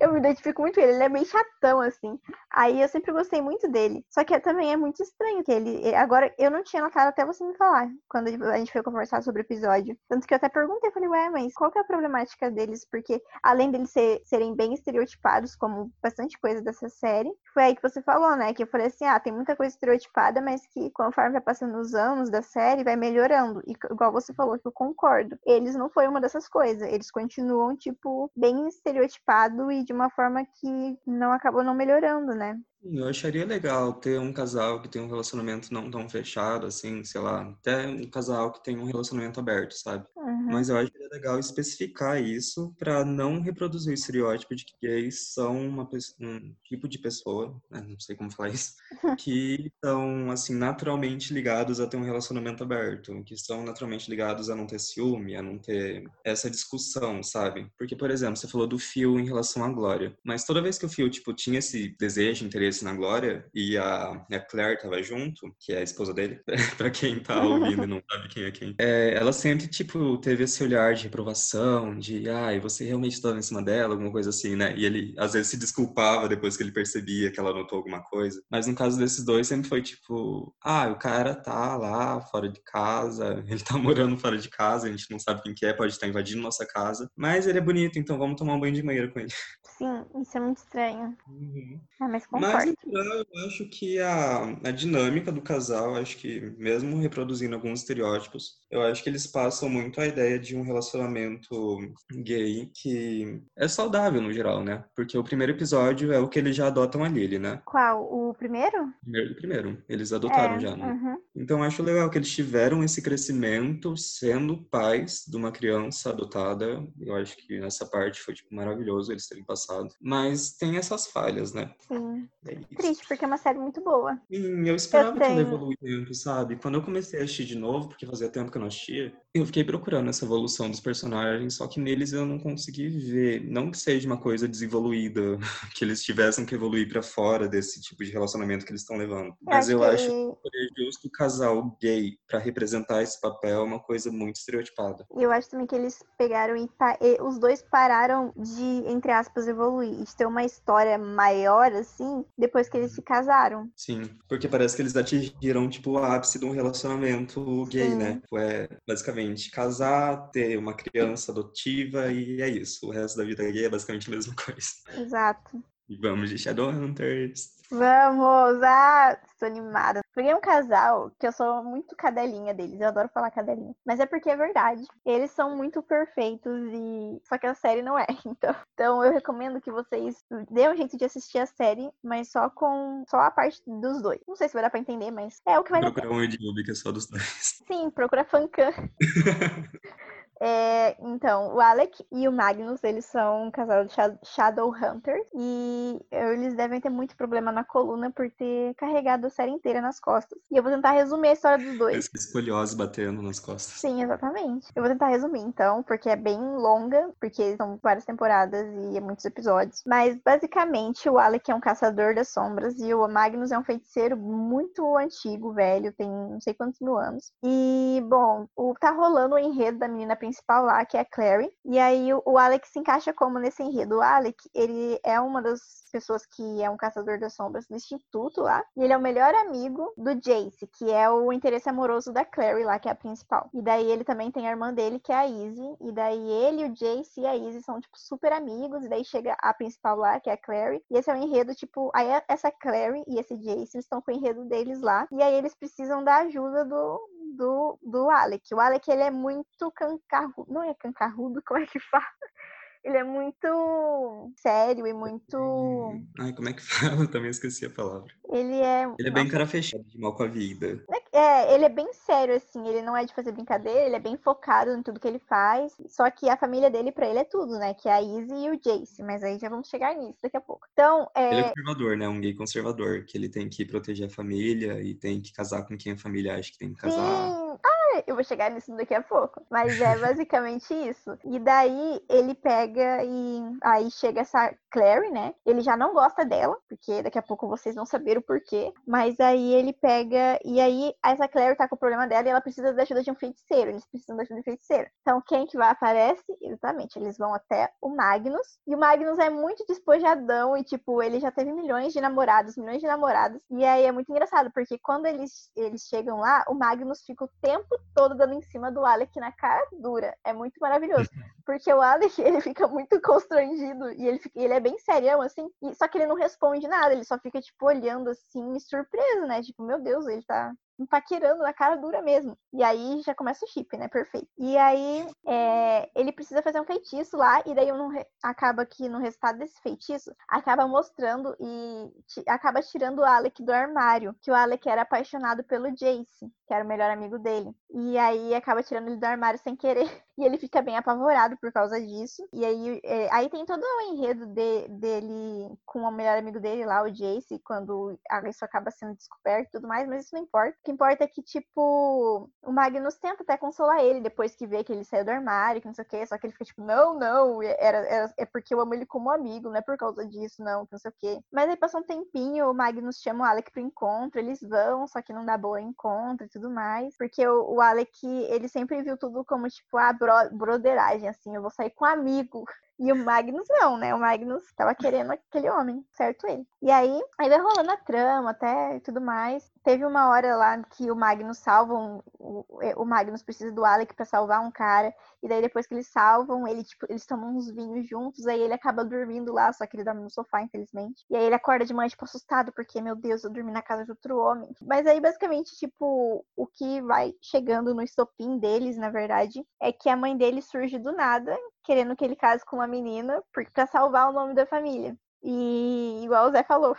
A: Eu me identifico muito com ele. Ele é bem chatão, assim. Aí eu sempre gostei muito dele. Só que também é muito estranho que ele. ele- Agora, eu não tinha notado até você me falar. Quando a gente foi conversar sobre o episódio. Tanto que eu até perguntei, falei, ué, mas qual que é a problemática deles? Porque além deles ser- serem bem estereotipados, como bastante coisa dessa série, foi aí que você falou, né? Que eu falei assim, ah, tem muita coisa estereotipada, mas que conforme vai passando os anos da série, vai melhorando. E igual você falou, que eu concordo. Eles não foi uma dessas coisas. Eles continuam, tipo, bem estereotipado e de uma forma que não acabou não melhorando, né?
B: Eu acharia legal ter um casal que tem um relacionamento não tão fechado, assim, sei lá, até um casal que tem um relacionamento aberto, sabe?
A: Uhum.
B: Mas eu acho que é legal especificar isso pra não reproduzir o estereótipo de que gays são uma, um tipo de pessoa, né, não sei como falar isso, que estão, assim, naturalmente ligados a ter um relacionamento aberto, que estão naturalmente ligados a não ter ciúme, a não ter essa discussão, sabe? Porque, por exemplo, você falou do Phil em relação à Glória, mas toda vez que o Phil, tipo, tinha esse desejo, interesse na Glória, e a, a Claire tava junto, que é a esposa dele, pra quem tá ouvindo e não sabe quem é quem, é, ela sempre, tipo, teve esse olhar de reprovação, de, ai, você realmente estava em cima dela, alguma coisa assim, né? E ele, às vezes, se desculpava depois que ele percebia que ela notou alguma coisa. Mas no caso desses dois, sempre foi tipo, ah, o cara tá lá, fora de casa, ele tá morando fora de casa, a gente não sabe quem que é, pode estar invadindo nossa casa, mas ele é bonito, então vamos tomar um banho de banheiro com ele.
A: Sim, isso é muito estranho.
B: Uhum.
A: Ah, mas
B: Mas,
A: concordo.
B: em geral, eu acho que a, a dinâmica do casal, acho que mesmo reproduzindo alguns estereótipos, eu acho que eles passam muito a ideia de um relacionamento gay que é saudável no geral, né? Porque o primeiro episódio é o que eles já adotam a Lily, né?
A: Qual? O primeiro?
B: Primeiro do primeiro. Eles adotaram
A: é.
B: já, né?
A: uhum.
B: Então, eu acho legal que eles tiveram esse crescimento sendo pais de uma criança adotada. Eu acho que nessa parte foi tipo, maravilhoso eles terem passado. Mas tem essas falhas, né?
A: Sim.
B: É.
A: Triste, porque é uma série muito boa.
B: Sim, eu esperava que ela
A: tenho-
B: evoluísse, sabe? Quando eu comecei a assistir de novo, porque fazia tempo que eu não assistia, eu fiquei procurando essa evolução dos personagens, só que neles eu não consegui ver. Não que seja uma coisa desenvolvida, que eles tivessem que evoluir pra fora desse tipo de relacionamento que eles estão levando. Mas eu acho
A: que
B: que justo o casal gay pra representar esse papel é uma coisa muito estereotipada.
A: E eu acho também que eles pegaram e, e os dois pararam de, entre aspas, evoluir. E de ter uma história maior, assim, depois que eles se casaram.
B: Sim, porque parece que eles atingiram, tipo, o ápice de um relacionamento gay,
A: Sim.
B: né? Tipo, É, basicamente, casar, ter uma criança adotiva e é isso. O resto da vida gay é basicamente a mesma coisa.
A: Exato.
B: E vamos de Shadowhunters.
A: Vamos! Ah, estou animada. Peguei um casal que eu sou muito cadelinha deles. Eu adoro falar cadelinha. Mas é porque é verdade. Eles são muito perfeitos e. Só que a série não é. Então, então eu recomendo que vocês dêem um jeito de assistir a série, mas só com. Só a parte dos dois. Não sei se vai dar pra entender, mas é o que vai dar.
B: Procurar um idioma que é só dos dois.
A: Sim, procura fancam. É, então, o Alec e o Magnus, eles são um casal de Sha- Shadowhunters e eles devem ter muito problema na coluna por ter carregado a série inteira nas costas. E eu vou tentar resumir a história dos dois.
B: Escoliose batendo nas costas.
A: Sim, exatamente. Eu vou tentar resumir, então, porque é bem longa, porque são várias temporadas e é muitos episódios. Mas, basicamente, o Alec é um caçador das sombras e o Magnus é um feiticeiro muito antigo, velho, tem não sei quantos mil anos. E, bom, o, tá rolando o enredo da menina principal lá, que é a Clary. E aí, o, o Alec se encaixa como nesse enredo? O Alec, ele é uma das pessoas que é um caçador das sombras do instituto lá. E ele é o melhor amigo do Jace, que é o interesse amoroso da Clary lá, que é a principal. E daí ele também tem a irmã dele, que é a Izzy. E daí ele, o Jace e a Izzy são, tipo, super amigos. E daí chega a principal lá, que é a Clary. E esse é o enredo, tipo, aí essa Clary e esse Jace estão com o enredo deles lá. E aí eles precisam da ajuda do, do, do Alec. O Alec, ele é muito cancarrudo. Não é cancarrudo, como é que fala? Ele é muito sério e muito.
B: Ai, como é que fala? Também esqueci a palavra.
A: Ele é.
B: Ele é bem cara fechada de mal com a vida.
A: É, ele é bem sério, assim. Ele não é de fazer brincadeira, ele é bem focado em tudo que ele faz. Só que a família dele, pra ele, é tudo, né? Que é a Izzy e o Jace. Mas aí já vamos chegar nisso daqui a pouco. Então, é.
B: Ele é conservador, né? Um gay conservador, que ele tem que proteger a família e tem que casar com quem a família acha que tem que casar.
A: Sim! Ah, eu vou chegar nisso daqui a pouco. Mas é basicamente isso. E daí ele pega e aí chega essa Clary, né? Ele já não gosta dela, porque daqui a pouco vocês vão saber o porquê. Mas aí ele pega e aí essa Clary tá com o problema dela e ela precisa da ajuda de um feiticeiro. Eles precisam da ajuda de um feiticeiro. Então quem que vai aparece? Exatamente, eles vão até o Magnus. E o Magnus é muito despojadão e tipo, ele já teve milhões de namorados, milhões de namoradas. E aí é muito engraçado, porque quando eles, eles chegam lá, o Magnus fica o tempo todo dando em cima do Alec na cara dura. É muito maravilhoso. Porque o Alec, ele fica muito constrangido e ele, fica, ele é bem serião, assim. e- só que ele não responde nada, ele só fica, tipo, olhando assim, surpreso, né? Tipo, meu Deus, ele tá paquerando na cara dura mesmo. E aí já começa o chip, né? Perfeito. E aí é, ele precisa fazer um feitiço lá, e daí acaba que no resultado desse feitiço, acaba mostrando e acaba tirando o Alec do armário. Que o Alec era apaixonado pelo Jace, que era o melhor amigo dele. E aí acaba tirando ele do armário sem querer. E ele fica bem apavorado por causa disso. E aí, é, aí tem todo o enredo de- dele com o melhor amigo dele lá, o Jace, quando isso acaba sendo descoberto e tudo mais, mas isso não importa. O que importa é que, tipo, o Magnus tenta até consolar ele depois que vê que ele saiu do armário, que não sei o quê, só que ele fica tipo, não, não, era, era- é porque eu amo ele como amigo, não é por causa disso, não, que não sei o quê. Mas aí passa um tempinho, o Magnus chama o Alec pro encontro, eles vão, só que não dá boa encontro e tudo mais, porque o, o Alec, ele sempre viu tudo como, tipo, a bro broderagem, assim, eu vou sair com um amigo. E o Magnus não, né? O Magnus tava querendo aquele homem, certo ele. E aí, aí vai rolando a trama até e tudo mais. Teve uma hora lá que o Magnus salva um, o, o Magnus precisa do Alec para salvar um cara. E daí depois que eles salvam, ele, tipo, eles tomam uns vinhos juntos, aí ele acaba dormindo lá, só que ele dorme no sofá, infelizmente. E aí ele acorda de manhã, tipo, assustado, porque, meu Deus, eu dormi na casa de outro homem. Mas aí, basicamente, tipo, o que vai chegando no estopim deles, na verdade, é que a mãe dele surge do nada, querendo que ele case com uma menina, para salvar o nome da família. E igual o Zé falou.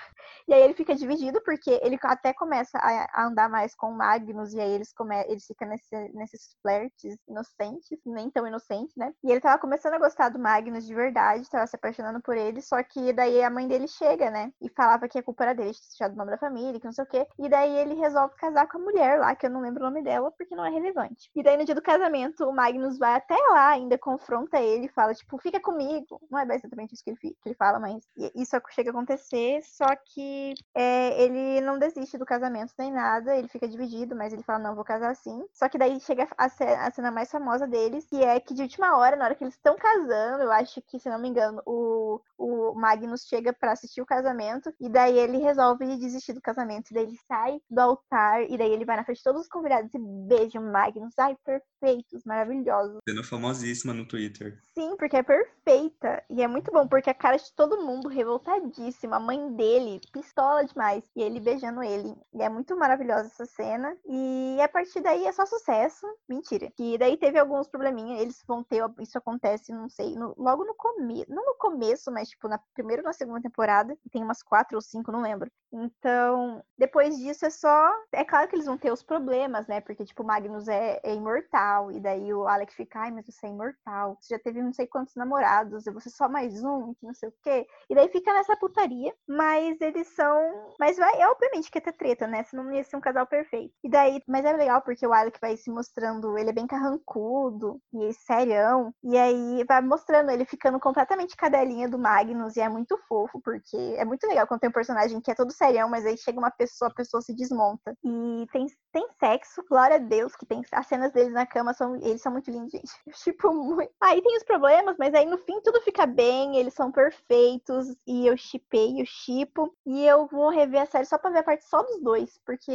A: E aí ele fica dividido, porque ele até começa a, andar mais com o Magnus, e aí eles, come, eles ficam nesse, nesses flertes inocentes, nem tão inocentes, né? E ele tava começando a gostar do Magnus de verdade, tava se apaixonando por ele, só que daí a mãe dele chega, né? E falava que a culpa era dele, já do nome da família, que não sei o quê. E daí ele resolve casar com a mulher lá, que eu não lembro o nome dela, porque não é relevante. E daí no dia do casamento, o Magnus vai até lá, ainda confronta ele, fala, tipo, fica comigo. Não é exatamente isso que ele, que ele fala, mas isso chega a acontecer, só que é, ele não desiste do casamento nem nada, ele fica dividido, mas ele fala, não, vou casar sim. Só que daí chega a cena, mais famosa deles, que é que de última hora, na hora que eles estão casando, eu acho que, se não me engano, o, o Magnus chega para assistir o casamento, e daí ele resolve desistir do casamento, e daí ele sai do altar, e daí ele vai na frente de todos os convidados e beija o Magnus. Ai, perfeitos, maravilhosos.
B: Cena famosíssima no Twitter.
A: Sim, porque é perfeita, e é muito bom, porque a cara de todo mundo revoltadíssima, a mãe dele, pistola demais, e ele beijando ele. E é muito maravilhosa essa cena, e a partir daí é só sucesso. Mentira. E daí teve alguns probleminhas, eles vão ter, isso acontece, não sei, no, logo no começo, não no começo, mas tipo, na primeira ou na segunda temporada, tem umas quatro ou cinco, não lembro. Então, depois disso é só. É claro que eles vão ter os problemas, né? Porque, tipo, o Magnus é, é imortal. E daí o Alec fica, ai, mas você é imortal. Você já teve não sei quantos namorados. E você só mais um, que não sei o quê. E daí fica nessa putaria. Mas eles são. Mas vai, é obviamente que ter treta, né? Senão não ia ser um casal perfeito. E daí, mas é legal porque o Alec vai se mostrando. Ele é bem carrancudo e serião. E aí vai mostrando ele ficando completamente cadelinha do Magnus. E é muito fofo, porque é muito legal quando tem um personagem que é todo serião, mas aí chega uma pessoa, a pessoa se desmonta. E tem, tem sexo, glória a Deus, que tem as cenas deles na cama, são, eles são muito lindos, gente. Tipo, muito. Aí tem os problemas, mas aí no fim tudo fica bem, eles são perfeitos, e eu chipei, eu chipo, e eu vou rever a série só pra ver a parte só dos dois, porque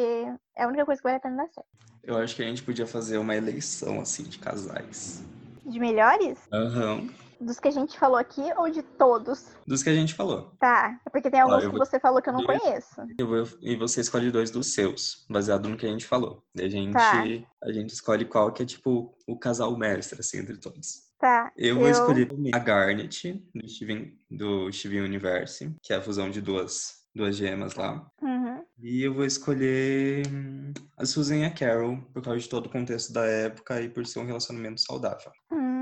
A: é a única coisa que vale a pena na série.
B: Eu acho que a gente podia fazer uma eleição, assim, de casais.
A: De melhores?
B: Aham. Uhum.
A: Dos que a gente falou aqui ou de todos?
B: Dos que a gente falou.
A: Tá. É porque tem alguns que vou... você falou que eu não dois... conheço.
B: Eu vou... E você escolhe dois dos seus, baseado no que a gente falou. Daí a gente, tá. a gente escolhe qual que é, tipo, o casal mestre, assim, entre todos.
A: Tá.
B: Eu vou eu... escolher a Garnet, do Steven, do Steven Universe, que é a fusão de duas, duas gemas lá.
A: Uhum.
B: E eu vou escolher hum, a Susan e a Carol, por causa de todo o contexto da época e por ser um relacionamento saudável.
A: Hum.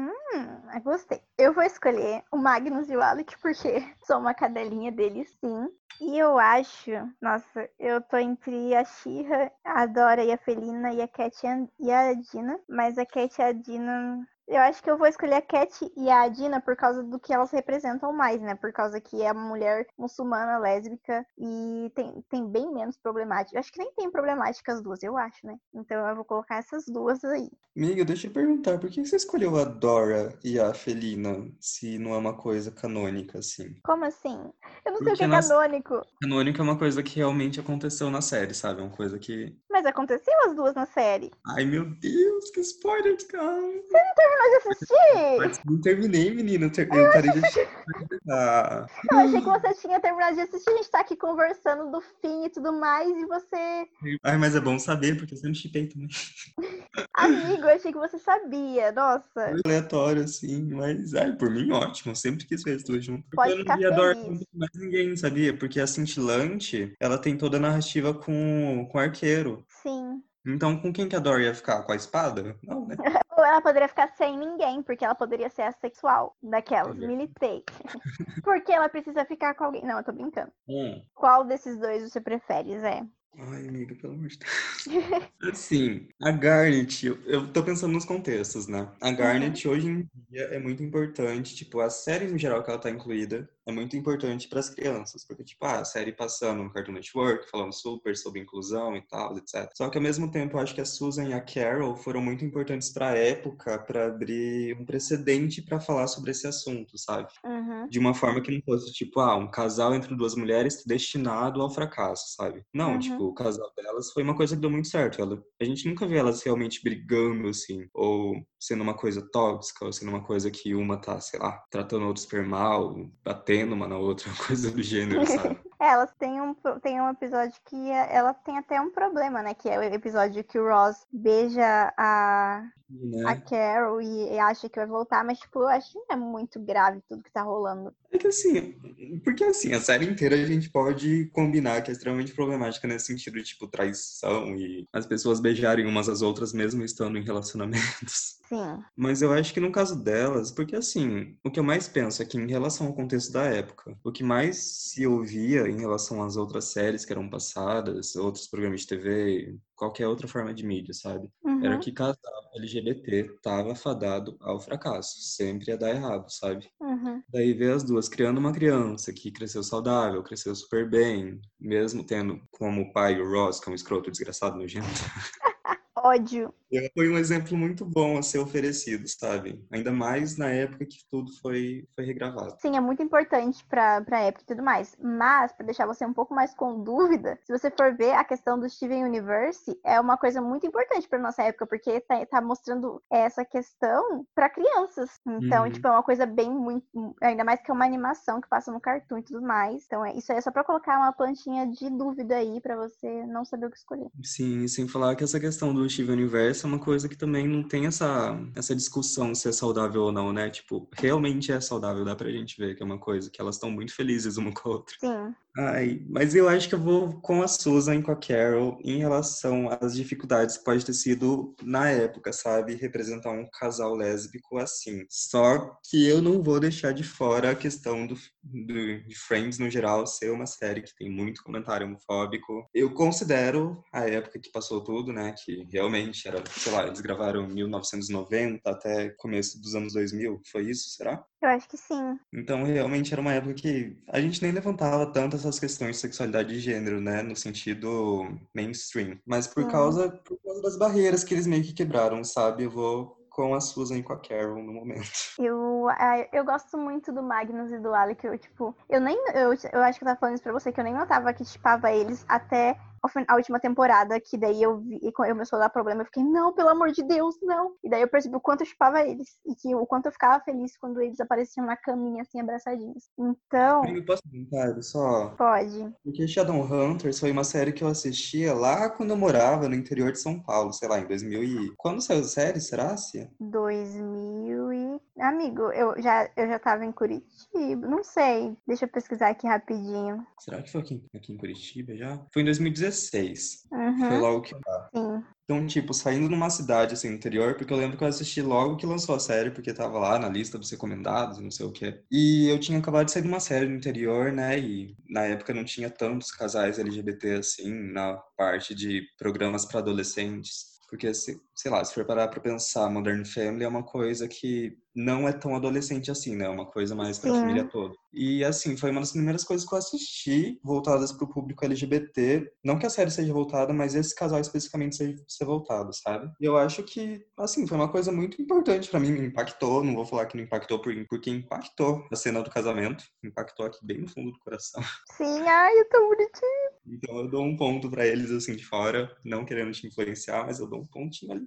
A: Gostei. Eu vou escolher o Magnus e o Alec, porque sou uma cadelinha deles, sim. E eu acho, nossa, eu tô entre a Shira, a Dora e a Felina e a Cat e a Dina, mas a Cat e a Dina eu acho que eu vou escolher a Cat e a Dina por causa do que elas representam mais, né? Por causa que é uma mulher muçulmana, lésbica e tem, tem bem menos problemática. Eu acho que nem tem problemática as duas, eu acho, né? Então eu vou colocar essas duas aí.
B: Amiga, deixa eu perguntar, por que você escolheu a Dora e a Felina se não é uma coisa canônica, assim?
A: Como assim? Eu não Porque sei o que é canônico.
B: Canônico é uma coisa que realmente aconteceu na série, sabe? É uma coisa que.
A: Mas aconteceu as duas na série.
B: Ai, meu Deus, que spoiler, cara!
A: Você não terminou de assistir?
B: Não terminei, menina. Eu, parei de assistir.
A: Eu achei que você tinha terminado de assistir. A gente tá aqui conversando do fim e tudo mais, e você.
B: Ai, mas é bom saber, porque eu sempre chipei também.
A: Amigo, eu achei que você sabia. Nossa.
B: Aleatório, assim, mas ai, por mim, ótimo. Eu sempre quis ver as duas juntas.
A: Pode eu não via Dor com
B: mais ninguém, sabia? Porque a Cintilante, ela tem toda a narrativa com, com arqueiro.
A: Sim.
B: Então, com quem que a Dor ia ficar? Com a espada? Não, né?
A: Ou ela poderia ficar sem ninguém, porque ela poderia ser assexual daquelas. Militei. porque ela precisa ficar com alguém. Não, eu tô brincando.
B: Hum.
A: Qual desses dois você prefere, Zé?
B: Ai, amiga, pelo amor de Deus. assim, a Garnet, eu, eu tô pensando nos contextos, né? A Garnet uhum. hoje em dia é muito importante, tipo, a série no geral que ela tá incluída, é muito importante para as crianças, porque, tipo, ah, a série passando no Cartoon Network, falando super sobre inclusão e tal, etc. Só que, ao mesmo tempo, eu acho que a Susan e a Carol foram muito importantes para a época, para abrir um precedente para falar sobre esse assunto, sabe?
A: Uhum.
B: De uma forma que não fosse, tipo, ah, um casal entre duas mulheres destinado ao fracasso, sabe? Não,
A: Uhum.
B: tipo, o casal delas foi uma coisa que deu muito certo. Ela, a gente nunca viu elas realmente brigando, assim, ou sendo uma coisa tóxica, ou sendo uma coisa que uma tá, sei lá, tratando a outra super mal, batendo uma na outra, coisa do gênero, sabe?
A: É, elas têm um, tem um episódio que é- ela tem até um problema, né? Que é o episódio que o Ross beija a,
B: Né?
A: a Carol e, acha que vai voltar, mas, tipo, eu acho que não é muito grave tudo que tá rolando.
B: É que assim, porque assim, a série inteira a gente pode combinar que é extremamente problemática nesse sentido de, tipo, traição e as pessoas beijarem umas às outras mesmo estando em relacionamentos.
A: Sim.
B: Mas eu acho que no caso delas, porque assim, o que eu mais penso é que em relação ao contexto da época, o que mais se ouvia em relação às outras séries que eram passadas, outros programas de TV, qualquer outra forma de mídia, sabe? Era
A: Uhum.
B: que casal LGBT tava fadado ao fracasso, sempre ia dar errado, sabe?
A: Uhum.
B: Daí ver as duas criando uma criança que cresceu saudável, cresceu super bem, mesmo tendo como pai o Ross, que é um escroto desgraçado nojento.
A: Ódio.
B: Foi um exemplo muito bom a ser oferecido, sabe? Ainda mais na época que tudo foi, foi regravado.
A: Sim, é muito importante pra, pra época e tudo mais. Mas, pra deixar você um pouco mais com dúvida, se você for ver a questão do Steven Universe, é uma coisa muito importante pra nossa época, porque tá, tá mostrando essa questão pra crianças. Então,
B: Uhum.
A: tipo, é uma coisa bem muito. Ainda mais que é uma animação que passa no cartoon e tudo mais. Então, é, isso aí é só pra colocar uma plantinha de dúvida aí pra você não saber o que escolher.
B: Sim, sem falar que essa questão do Steven Universe é uma coisa que também não tem essa, essa discussão se é saudável ou não, né? Tipo, realmente é saudável, dá pra gente ver que é uma coisa que elas estão muito felizes uma com a outra.
A: Sim.
B: Ai, mas eu acho que eu vou com a Susan e com a Carol em relação às dificuldades que pode ter sido na época, sabe? Representar um casal lésbico assim. Só que eu não vou deixar de fora a questão do, do- de Friends no geral ser uma série que tem muito comentário homofóbico. Eu considero a época que passou tudo, né? Que realmente era, sei lá, eles gravaram em 1990 até começo dos anos 2000. Foi isso, será?
A: Eu acho que sim.
B: Então, realmente era uma época que a gente nem levantava tanto essas questões de sexualidade e gênero, né, no sentido mainstream. Mas por causa, por causa das barreiras que eles meio que quebraram, sabe? Eu vou com a Susan e com a Carol no momento.
A: Eu, ah, eu gosto muito do Magnus e do Alec. Eu, tipo, eu nem. Eu, eu acho que eu tava falando isso pra você, que eu nem notava que tipava eles até a última temporada, que daí eu vi, e começou a dar problema, eu fiquei, não, pelo amor de Deus, não. E daí eu percebi o quanto eu chipava eles. E que o quanto eu ficava feliz quando eles apareciam na caminha, assim, abraçadinhos. Então,
B: Eu posso comentar só?
A: pode.
B: Porque Shadowhunters foi uma série que eu assistia lá quando eu morava no interior de São Paulo, sei lá, em 2000 e... Quando saiu a série, será, Cia?
A: 2000 e... Amigo, eu já, eu já tava em Curitiba. Não sei. Deixa eu pesquisar aqui rapidinho.
B: Será que foi aqui, aqui em Curitiba já? Foi em 2016. Foi
A: Uhum,
B: logo que
A: sim.
B: Então, tipo, saindo numa cidade assim, interior, porque eu lembro que eu assisti logo que lançou a série, porque tava lá na lista dos recomendados, não sei o quê. E eu tinha acabado de sair de uma série no interior, né? E na época não tinha tantos casais LGBT assim, na parte de programas para adolescentes. Porque, se- sei lá, se for parar pra pensar, Modern Family é uma coisa que não é tão adolescente assim, né? É uma coisa mais pra
A: Sim.
B: família toda. E, assim, foi uma das primeiras coisas que eu assisti voltadas pro público LGBT. Não que a série seja voltada, mas esse casal especificamente seja ser voltado, sabe? E eu acho que, assim, foi uma coisa muito importante pra mim. Me impactou. Não vou falar que não impactou por- porque impactou a cena do casamento. Impactou aqui bem no fundo do coração.
A: Sim, ai, eu tô bonitinho.
B: Então eu dou um ponto pra eles, assim, de fora. Não querendo te influenciar, mas eu dou um pontinho ali.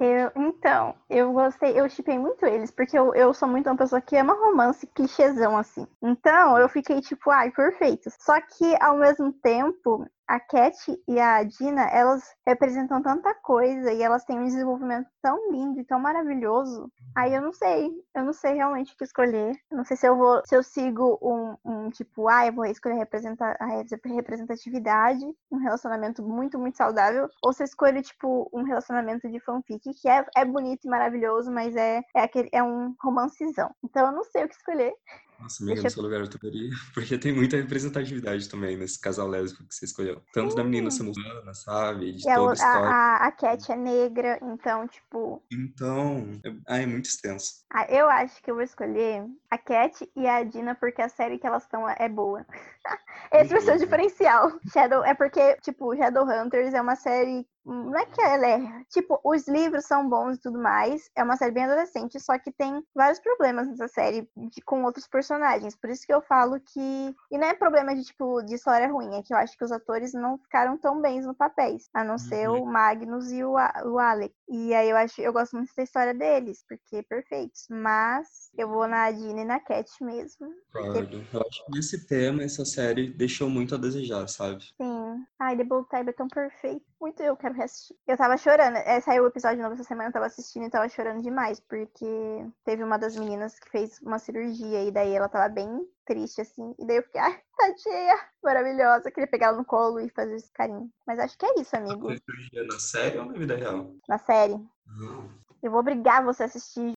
A: Eu, então, eu gostei, eu chipei muito eles, porque eu, eu sou muito uma pessoa que ama romance clichêzão, assim. Então, eu fiquei tipo, ai, perfeitos. Só que, ao mesmo tempo, a Cat e a Dina, elas representam tanta coisa e elas têm um desenvolvimento tão lindo e tão maravilhoso. Aí eu não sei, eu não sei realmente o que escolher. Eu não sei se eu vou, se eu sigo um, um tipo, ah, eu vou escolher representar a representatividade, um relacionamento muito, muito saudável, ou se eu escolho, tipo, um relacionamento de fanfic, que é, é bonito e maravilhoso, mas é, é, aquele, é um romancezão. Então eu não sei o que escolher.
B: Nossa, amiga, no seu lugar eu toparia. Porque tem muita representatividade também nesse casal lésbico que você escolheu. Tanto da menina humana, sabe? De
A: E a,
B: toda a história.
A: a, a, Cat é negra, então, tipo,
B: Então, é- ah, é muito extenso.
A: ah, eu acho que eu vou escolher a Cat e a Dina porque a série que elas estão é boa. Esse vai ser o
B: Uhum.
A: diferencial. Shadow é porque, tipo, Shadowhunters é uma série. Não é que ela é. Tipo, os livros são bons e tudo mais. É uma série bem adolescente, só que tem vários problemas nessa série de- com outros personagens. Por isso que eu falo que. E não é problema de, tipo, de história ruim, é que eu acho que os atores não ficaram tão bens no papéis. A não ser
B: Uhum.
A: o Magnus e o, A- o Alec. E aí eu acho, eu gosto muito da história deles, porque perfeitos. Mas eu vou na Dina e na Cat mesmo.
B: Concordo. Eu acho que nesse tema, essa série deixou muito a desejar, sabe?
A: Sim. Ai, The Bold Type é tão perfeito. Muito eu quero Eu tava chorando. É, saiu o episódio novo essa semana, eu tava assistindo e tava chorando demais, porque teve uma das meninas que fez uma cirurgia e daí ela tava bem triste, assim. E daí eu fiquei, ai, tadinha, maravilhosa. Eu queria pegar ela no colo e fazer esse carinho. Mas acho que é isso, amigo.
B: Cirurgia na série ou na vida real?
A: Na série. Eu vou obrigar você a assistir.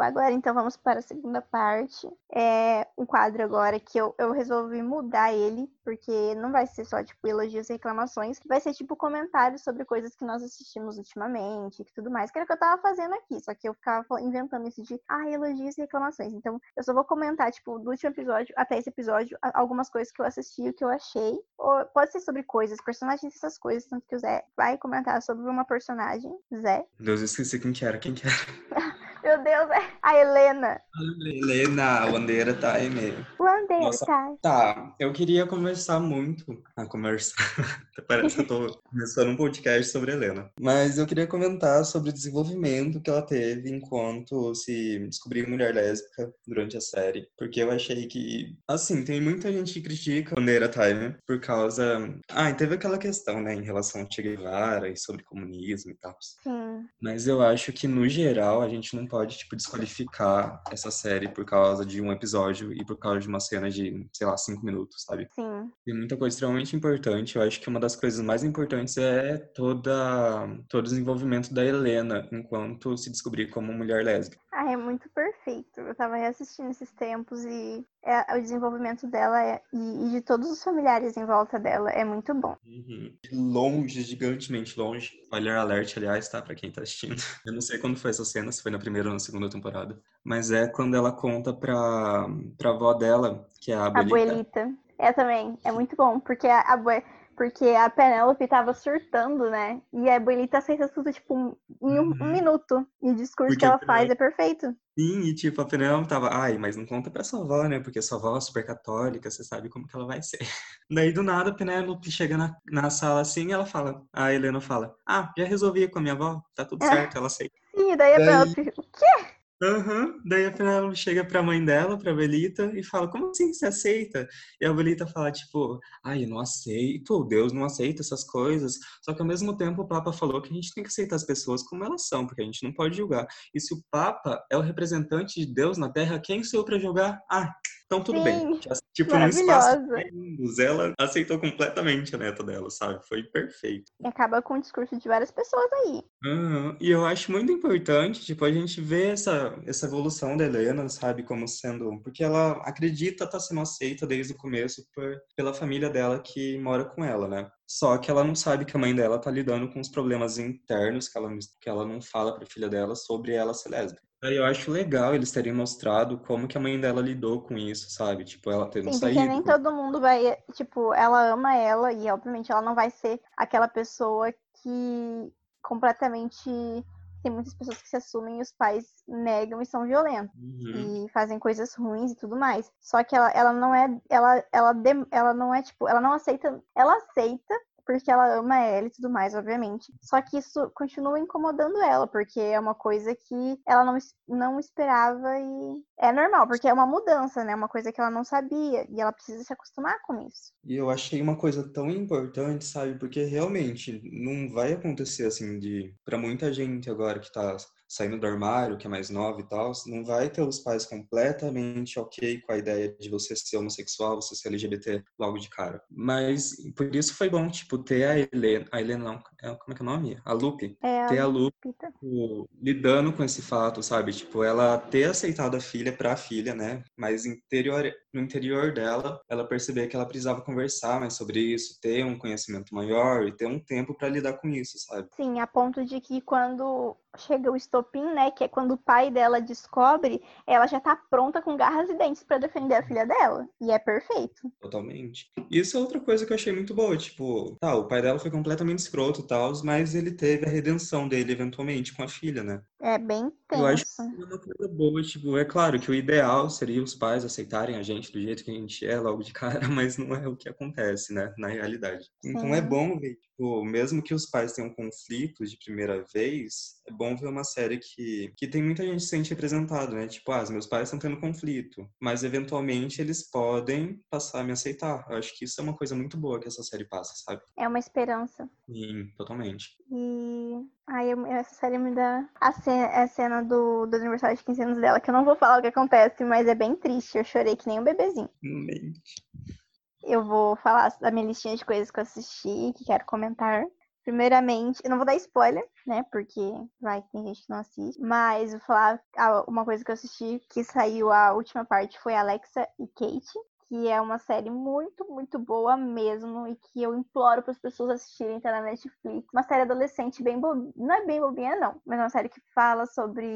A: Agora, então, vamos para a segunda parte. É um quadro agora que eu, eu resolvi mudar ele, porque não vai ser só, tipo, elogios e reclamações, vai ser, tipo, comentários sobre coisas que nós assistimos ultimamente e tudo mais, que era o que eu tava fazendo aqui, só que eu ficava inventando isso de, ah, elogios e reclamações. Então, eu só vou comentar, tipo, do último episódio até esse episódio, algumas coisas que eu assisti, o que eu achei, ou pode ser sobre coisas, personagens, essas coisas, tanto que o Zé vai comentar sobre uma personagem, Zé.
B: Deus, eu esqueci quem que era. Quem que era?
A: Meu Deus, é a Helena.
B: Helena, a bandeira tá aí
A: a
B: Nossa.
A: time.
B: Tá, eu queria conversar muito. Ah, conversar. Parece que eu tô começando um podcast sobre a Helena. Mas eu queria comentar sobre o desenvolvimento que ela teve enquanto se descobriu mulher lésbica durante a série. Porque eu achei que, assim, tem muita gente que critica Bandeira Time por causa. Ah, e teve aquela questão, né, em relação ao Che Guevara e sobre comunismo e tal.
A: Sim,
B: Mas eu acho que, no geral, a gente não pode, tipo, desqualificar essa série por causa de um episódio e por causa de uma cena de, sei lá, cinco minutos, sabe?
A: sim.
B: Tem muita coisa extremamente importante. Eu acho que uma das coisas mais importantes é toda, todo o desenvolvimento da Helena enquanto se descobrir como mulher lésbica.
A: Ah, é muito perfeito. Eu tava reassistindo esses tempos e é- o desenvolvimento dela é- e, e de todos os familiares em volta dela é muito bom.
B: Uhum. Longe, gigantemente longe. Spoiler alert, aliás, tá? Pra quem tá assistindo. Eu não sei quando foi essa cena, se foi na primeira ou na segunda temporada. Mas é quando ela conta pra, pra avó dela, que é a
A: A
B: abuelita.
A: abuelita. É também, é muito bom, porque a, abue- porque a Penélope tava surtando, né? E a abuelita aceita tudo, tipo, um- em um, um
B: Uhum.
A: minuto. E o discurso
B: Porque
A: que
B: a
A: ela faz é perfeito.
B: Sim, e tipo, a Penélope tava, ai, mas não conta pra sua avó, né? Porque sua avó é super católica, você sabe como que ela vai ser. Daí, do nada, a Penélope chega na, na sala assim e ela fala, a Helena fala, ah, já resolvi com a minha avó, tá tudo
A: É.
B: certo, ela aceita.
A: E daí a
B: Daí-
A: Penélope, o quê?
B: Aham. Daí a Penélope chega pra mãe dela, pra Belita, e fala, como assim você aceita? E a Belita fala, tipo, ai, eu não aceito, Deus não aceita essas coisas. Só que ao mesmo tempo o Papa falou que a gente tem que aceitar as pessoas como elas são, porque a gente não pode julgar. E se o Papa é o representante de Deus na Terra, quem sou eu pra julgar? Ah, então tudo bem.
A: Sim,
B: Tipo, num espaço segundos, ela aceitou completamente a neta dela, sabe? Foi perfeito.
A: E acaba com o discurso de várias pessoas aí.
B: Aham, E eu acho muito importante, tipo, a gente ver essa, essa evolução da Helena, sabe, como sendo... Porque ela acredita estar sendo aceita desde o começo por, pela família dela que mora com ela, né? Só que ela não sabe que a mãe dela tá lidando com os problemas internos que ela, que ela não fala pra filha dela sobre ela ser lésbica. Eu acho legal eles terem mostrado como que a mãe dela lidou com isso, sabe? Tipo, ela tendo
A: Sim, porque
B: saído.
A: nem
B: com-
A: todo mundo vai, tipo, ela ama ela e obviamente ela não vai ser aquela pessoa que completamente tem muitas pessoas que se assumem e os pais negam e são violentos
B: Uhum.
A: e fazem coisas ruins e tudo mais. Só que ela, ela não é ela ela ela não é tipo, ela não aceita, ela aceita porque ela ama ela e tudo mais, obviamente. Só que isso continua incomodando ela, porque é uma coisa que ela não, não esperava e é normal, porque é uma mudança, né? Uma coisa que ela não sabia e ela precisa se acostumar com isso.
B: E eu achei uma coisa tão importante, sabe? Porque realmente não vai acontecer assim de para muita gente agora que tá saindo do armário, que é mais nova e tal, não vai ter os pais completamente ok com a ideia de você ser homossexual, você ser LGBT logo de cara. Mas por isso foi bom, tipo, ter a Helena, a Helena não, é, como é que é o nome? A Lupe.
A: É,
B: ter a
A: Lupe,
B: tipo, lidando com esse fato, sabe? Tipo, ela ter aceitado a filha pra filha, né? Mas interior, no interior dela, ela perceber que ela precisava conversar mais sobre isso, ter um conhecimento maior e ter um tempo para lidar com isso, sabe?
A: Sim, a ponto de que quando chega o estopim, né, que é quando o pai dela descobre, ela já tá pronta com garras e dentes para defender a filha dela. E é perfeito.
B: Totalmente. Isso é outra coisa que eu achei muito boa, tipo, tá, o pai dela foi completamente escroto e tal, mas ele teve a redenção dele eventualmente com a filha, né?
A: É bem
B: Eu acho que é uma coisa boa, tipo, é claro que o ideal seria os pais aceitarem a gente do jeito que a gente é logo de cara, mas não é o que acontece, né, na realidade. Então é bom ver, tipo, mesmo que os pais tenham conflitos de primeira vez, é bom ver uma série que, que tem muita gente se sente representado, né? Tipo, ah, meus pais estão tendo conflito, mas eventualmente eles podem passar a me aceitar. Eu acho que isso é uma coisa muito boa que essa série passa, sabe?
A: É uma esperança.
B: Sim, totalmente.
A: E Ai, eu, essa série me dá a cena, a cena do, do aniversário de 15 anos dela, que eu não vou falar o que acontece, mas é bem triste. Eu chorei que nem um bebezinho.
B: Mente.
A: Eu vou falar da minha listinha de coisas que eu assisti, que quero comentar. Primeiramente, eu não vou dar spoiler, né? Porque vai tem gente que não assiste. Mas vou falar uma coisa que eu assisti que saiu a última parte foi Alexa e Kate que é uma série muito, muito boa mesmo e que eu imploro para as pessoas assistirem, tá na Netflix. Uma série adolescente bem bobinha, não é bem bobinha não, mas é uma série que fala sobre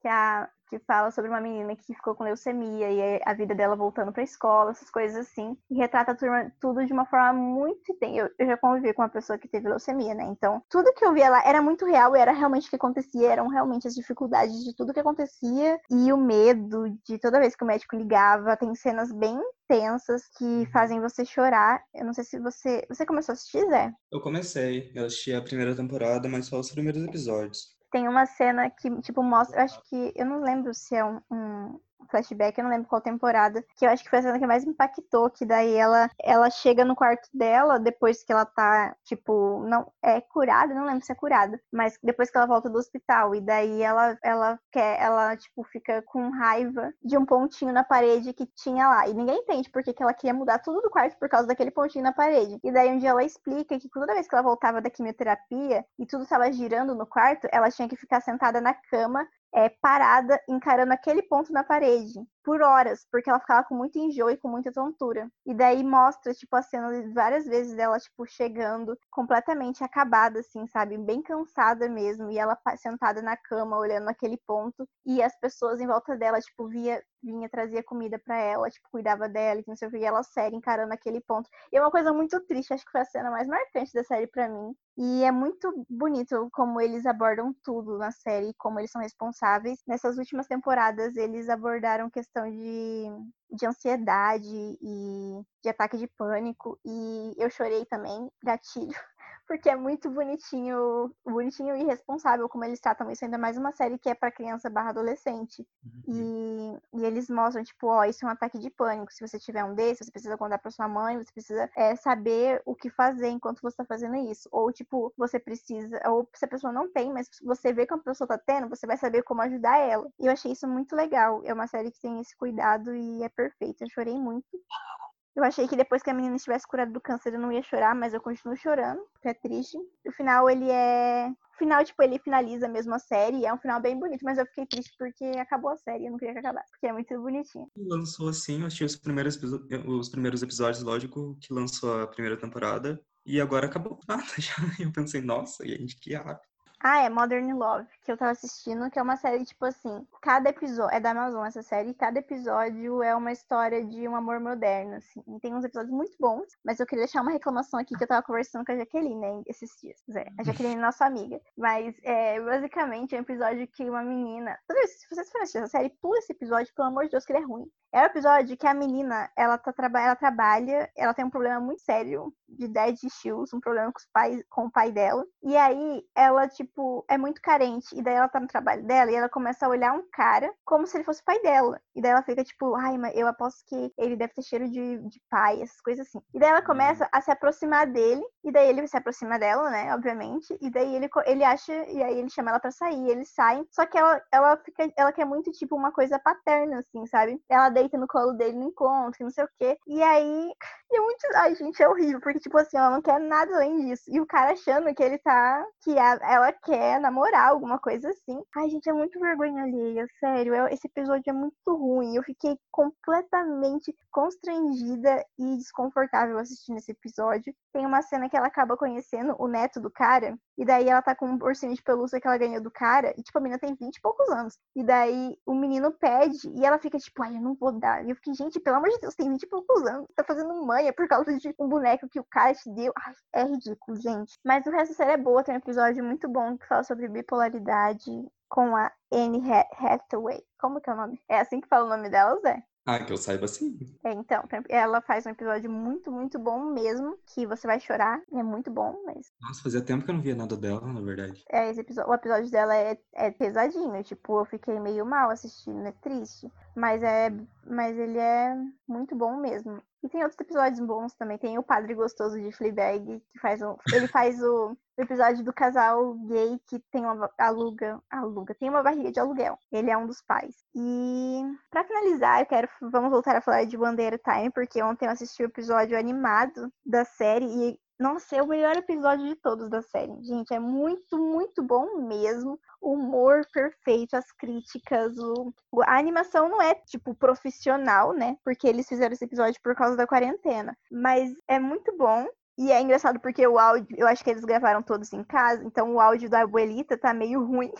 A: que a que fala sobre uma menina que ficou com leucemia e a vida dela voltando para a escola, essas coisas assim, e retrata tudo de uma forma muito eu, eu já convivi com uma pessoa que teve leucemia, né? Então, tudo que eu via lá era muito real, era realmente o que acontecia, eram realmente as dificuldades de tudo que acontecia e o medo de toda vez que o médico ligava, tem cenas bem tensas que uhum. fazem você chorar. Eu não sei se você. Você começou a assistir, Zé?
B: Eu comecei. Eu assisti a primeira temporada, mas só os primeiros episódios
A: tem uma cena que, tipo, mostra. Eu acho que. Eu não lembro se é um, um flashback, eu não lembro qual temporada, que eu acho que foi a cena que mais impactou, que daí ela, ela chega no quarto dela, depois que ela tá, tipo, não, é curada, não lembro se é curada, mas depois que ela volta do hospital, e daí ela, ela quer, ela, tipo, fica com raiva de um pontinho na parede que tinha lá, e ninguém entende porque que ela queria mudar tudo do quarto por causa daquele pontinho na parede, e daí um dia ela explica que toda vez que ela voltava da quimioterapia e tudo estava girando no quarto, ela tinha que ficar sentada na cama é, parada encarando aquele ponto na parede por horas, porque ela ficava com muito enjoo e com muita tontura. E daí mostra, tipo, a cena de várias vezes dela, tipo, chegando completamente acabada, assim, sabe? Bem cansada mesmo. E ela sentada na cama, olhando aquele ponto. E as pessoas em volta dela, tipo, via, vinha, trazia comida para ela, tipo, cuidava dela, não sei o que. E ela série encarando aquele ponto. E é uma coisa muito triste, acho que foi a cena mais marcante da série para mim. E é muito bonito como eles abordam tudo na série, como eles são responsáveis. Nessas últimas temporadas, eles abordaram questões questão de, de ansiedade e de ataque de pânico. E eu chorei também, gatilho, porque é muito bonitinho, bonitinho e responsável como eles tratam isso, ainda mais uma série que é para criança barra adolescente. Uhum. E, e, eles mostram, tipo, ó, isso é um ataque de pânico. Se você tiver um desses, você precisa contar para sua mãe, você precisa é, saber o que fazer enquanto você tá fazendo isso. Ou, tipo, você precisa, ou se a pessoa não tem, mas você vê que a pessoa tá tendo, você vai saber como ajudar ela. E eu achei isso muito legal. É uma série que tem esse cuidado e é perfeita. Eu chorei muito. Eu achei que depois que a menina estivesse curada do câncer eu não ia chorar, mas eu continuo chorando, porque é triste. O final, ele é. O final, tipo, ele finaliza mesmo a série. É um final bem bonito, mas eu fiquei triste porque acabou a série. Eu não queria que acabasse, porque é muito bonitinho.
B: Lançou assim, eu achei os primeiros, os primeiros episódios, lógico, que lançou a primeira temporada. E agora acabou nada já. Eu pensei, nossa, gente que rápido.
A: Ah, é Modern Love, que eu tava assistindo, que é uma série, tipo assim, cada episódio, é da Amazon essa série, cada episódio é uma história de um amor moderno, assim. E tem uns episódios muito bons, mas eu queria deixar uma reclamação aqui que eu tava conversando com a Jaqueline, né, esses dias. É, a Jaqueline é nossa amiga. Mas, é, basicamente, é um episódio que uma menina... Se vocês forem assistir essa série, pula esse episódio, pelo amor de Deus, que ele é ruim. É o um episódio que a menina, ela, tá, ela trabalha, ela tem um problema muito sério de dead issues, um problema com, os pais, com o pai dela. E aí, ela, tipo, é muito carente. e daí ela tá no trabalho dela e ela começa a olhar um cara como se ele fosse o pai dela. E daí ela fica tipo, ai, mas eu aposto que ele deve ter cheiro de, de pai, essas coisas assim. E daí ela começa a se aproximar dele, e daí ele se aproxima dela, né, obviamente, e daí ele, ele acha, e aí ele chama ela pra sair, eles saem, só que ela, ela fica, ela quer muito, tipo, uma coisa paterna, assim, sabe? Ela deita no colo dele no encontro, não sei o quê, e aí, e é muito, ai, gente, é horrível, porque, tipo assim, ela não quer nada além disso, e o cara achando que ele tá, que a, ela quer namorar, alguma coisa assim. Ai, gente, é muito vergonha alheia, sério, esse episódio é muito ruim, eu fiquei completamente constrangida e desconfortável assistindo esse episódio. Tem uma cena que ela acaba conhecendo o neto do cara, e daí ela tá com um ursinho de pelúcia que ela ganhou do cara, e tipo, a menina tem 20 e poucos anos. E daí o menino pede, e ela fica tipo, ai, eu não vou dar. E eu fiquei, gente, pelo amor de Deus, tem 20 e poucos anos, tá fazendo manha por causa de um boneco que o cara te deu. Ai, é ridículo, gente. Mas o resto da série é boa, tem um episódio muito bom que fala sobre bipolaridade com a Anne Hathaway. Como que é o nome? É assim que fala o nome dela, Zé?
B: Ah, que eu saiba sim.
A: É, então, ela faz um episódio muito, muito bom mesmo, que você vai chorar. É muito bom, mas.
B: Nossa, fazia tempo que eu não via nada dela, na verdade.
A: É, esse episódio, o episódio dela é, é pesadinho, tipo, eu fiquei meio mal assistindo, é triste. Mas é. Mas ele é muito bom mesmo. E tem outros episódios bons também. Tem o Padre Gostoso de Fleabag, que faz um. Ele faz o, episódio do casal gay que tem uma aluga. Aluga, tem uma barriga de aluguel. Ele é um dos pais. E para finalizar, eu quero. Vamos voltar a falar de Bandeira Time, porque ontem eu assisti o episódio animado da série e nossa, é o melhor episódio de todos da série. Gente, é muito, muito bom mesmo. O humor perfeito, as críticas, o... a animação não é, tipo, profissional, né? Porque eles fizeram esse episódio por causa da quarentena. Mas é muito bom. E é engraçado porque o áudio, eu acho que eles gravaram todos em casa, então o áudio da abuelita tá meio ruim.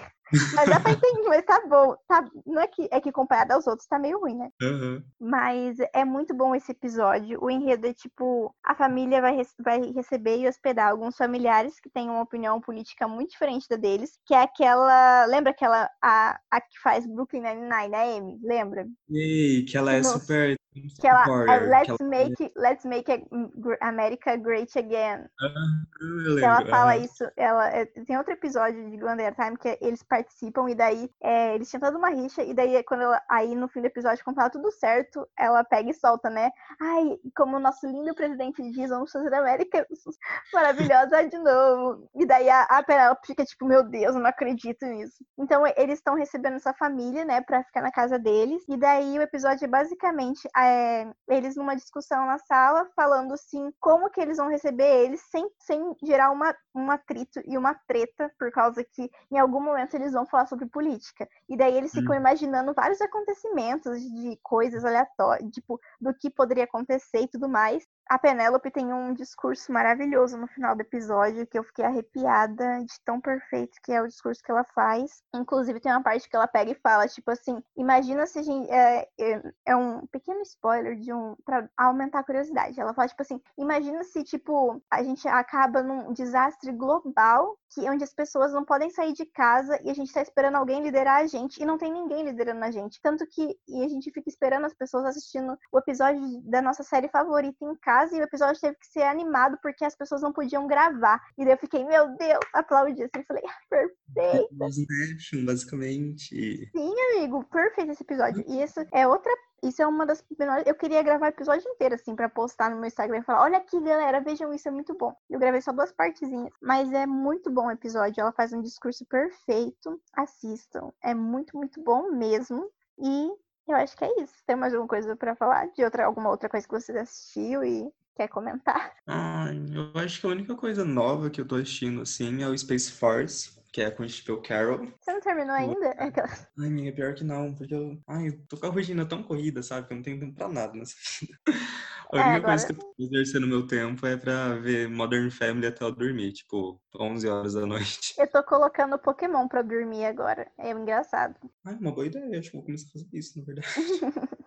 A: Mas dá pra entender, mas tá bom. Tá, não é que, é que comparado aos outros tá meio ruim, né?
B: Uhum.
A: Mas é muito bom esse episódio. O enredo é tipo: a família vai, vai receber e hospedar alguns familiares que têm uma opinião política muito diferente da deles. Que é aquela. Lembra aquela. A, a que faz Brooklyn Nine-Nine, a Amy? Lembra?
B: Ei, que ela é Nossa. super.
A: Que ela, é, let's, make, let's make America Great Again.
B: Uhum,
A: que ela fala isso. Ela, é, tem outro episódio de Glendale Time que eles participam e daí é, eles tinham toda uma rixa e daí quando ela, aí no fim do episódio quando tá tudo certo, ela pega e solta, né? Ai, como o nosso lindo presidente diz, vamos fazer a América maravilhosa de novo. E daí a, a Penelope fica tipo, meu Deus, eu não acredito nisso. Então eles estão recebendo essa família, né, pra ficar na casa deles. E daí o episódio é basicamente é, eles numa discussão na sala, falando assim, como que eles vão receber eles sem, sem gerar uma, um atrito e uma treta, por causa que em algum momento eles vão falar sobre política. E daí eles ficam hum. imaginando vários acontecimentos de coisas aleatórias, tipo, do que poderia acontecer e tudo mais. A Penélope tem um discurso maravilhoso no final do episódio que eu fiquei arrepiada de tão perfeito que é o discurso que ela faz. Inclusive, tem uma parte que ela pega e fala, tipo assim, imagina se a gente. É, é, é um pequeno spoiler de um. pra aumentar a curiosidade. Ela fala, tipo assim, imagina se, tipo, a gente acaba num desastre global que onde as pessoas não podem sair de casa e a gente tá esperando alguém liderar a gente e não tem ninguém liderando a gente. Tanto que e a gente fica esperando as pessoas assistindo o episódio da nossa série favorita em casa e o episódio teve que ser animado porque as pessoas não podiam gravar. E daí eu fiquei, meu Deus, aplaudi assim, falei, ah, perfeito.
B: basicamente.
A: Sim, amigo, perfeito esse episódio. E isso é outra isso é uma das menores. Eu queria gravar o episódio inteiro, assim, para postar no meu Instagram e falar: olha aqui, galera, vejam isso, é muito bom. Eu gravei só duas partezinhas, mas é muito bom o episódio. Ela faz um discurso perfeito. Assistam. É muito, muito bom mesmo. E eu acho que é isso. Tem mais alguma coisa para falar? De outra, alguma outra coisa que você assistiu e quer comentar?
B: Ah, eu acho que a única coisa nova que eu tô assistindo, assim, é o Space Force que é com Steve Carroll.
A: Você não terminou ainda? É.
B: Ai, minha, pior que não, porque eu. Ai, eu tô com a rotina tão corrida, sabe? Que eu não tenho tempo pra nada nessa vida. A única é, agora... coisa que eu tô exercendo meu tempo é pra ver Modern Family até eu dormir, tipo, 11 horas da noite.
A: Eu tô colocando Pokémon pra dormir agora. É engraçado.
B: Ai, uma boa ideia. Acho que vou começar a fazer isso, na verdade.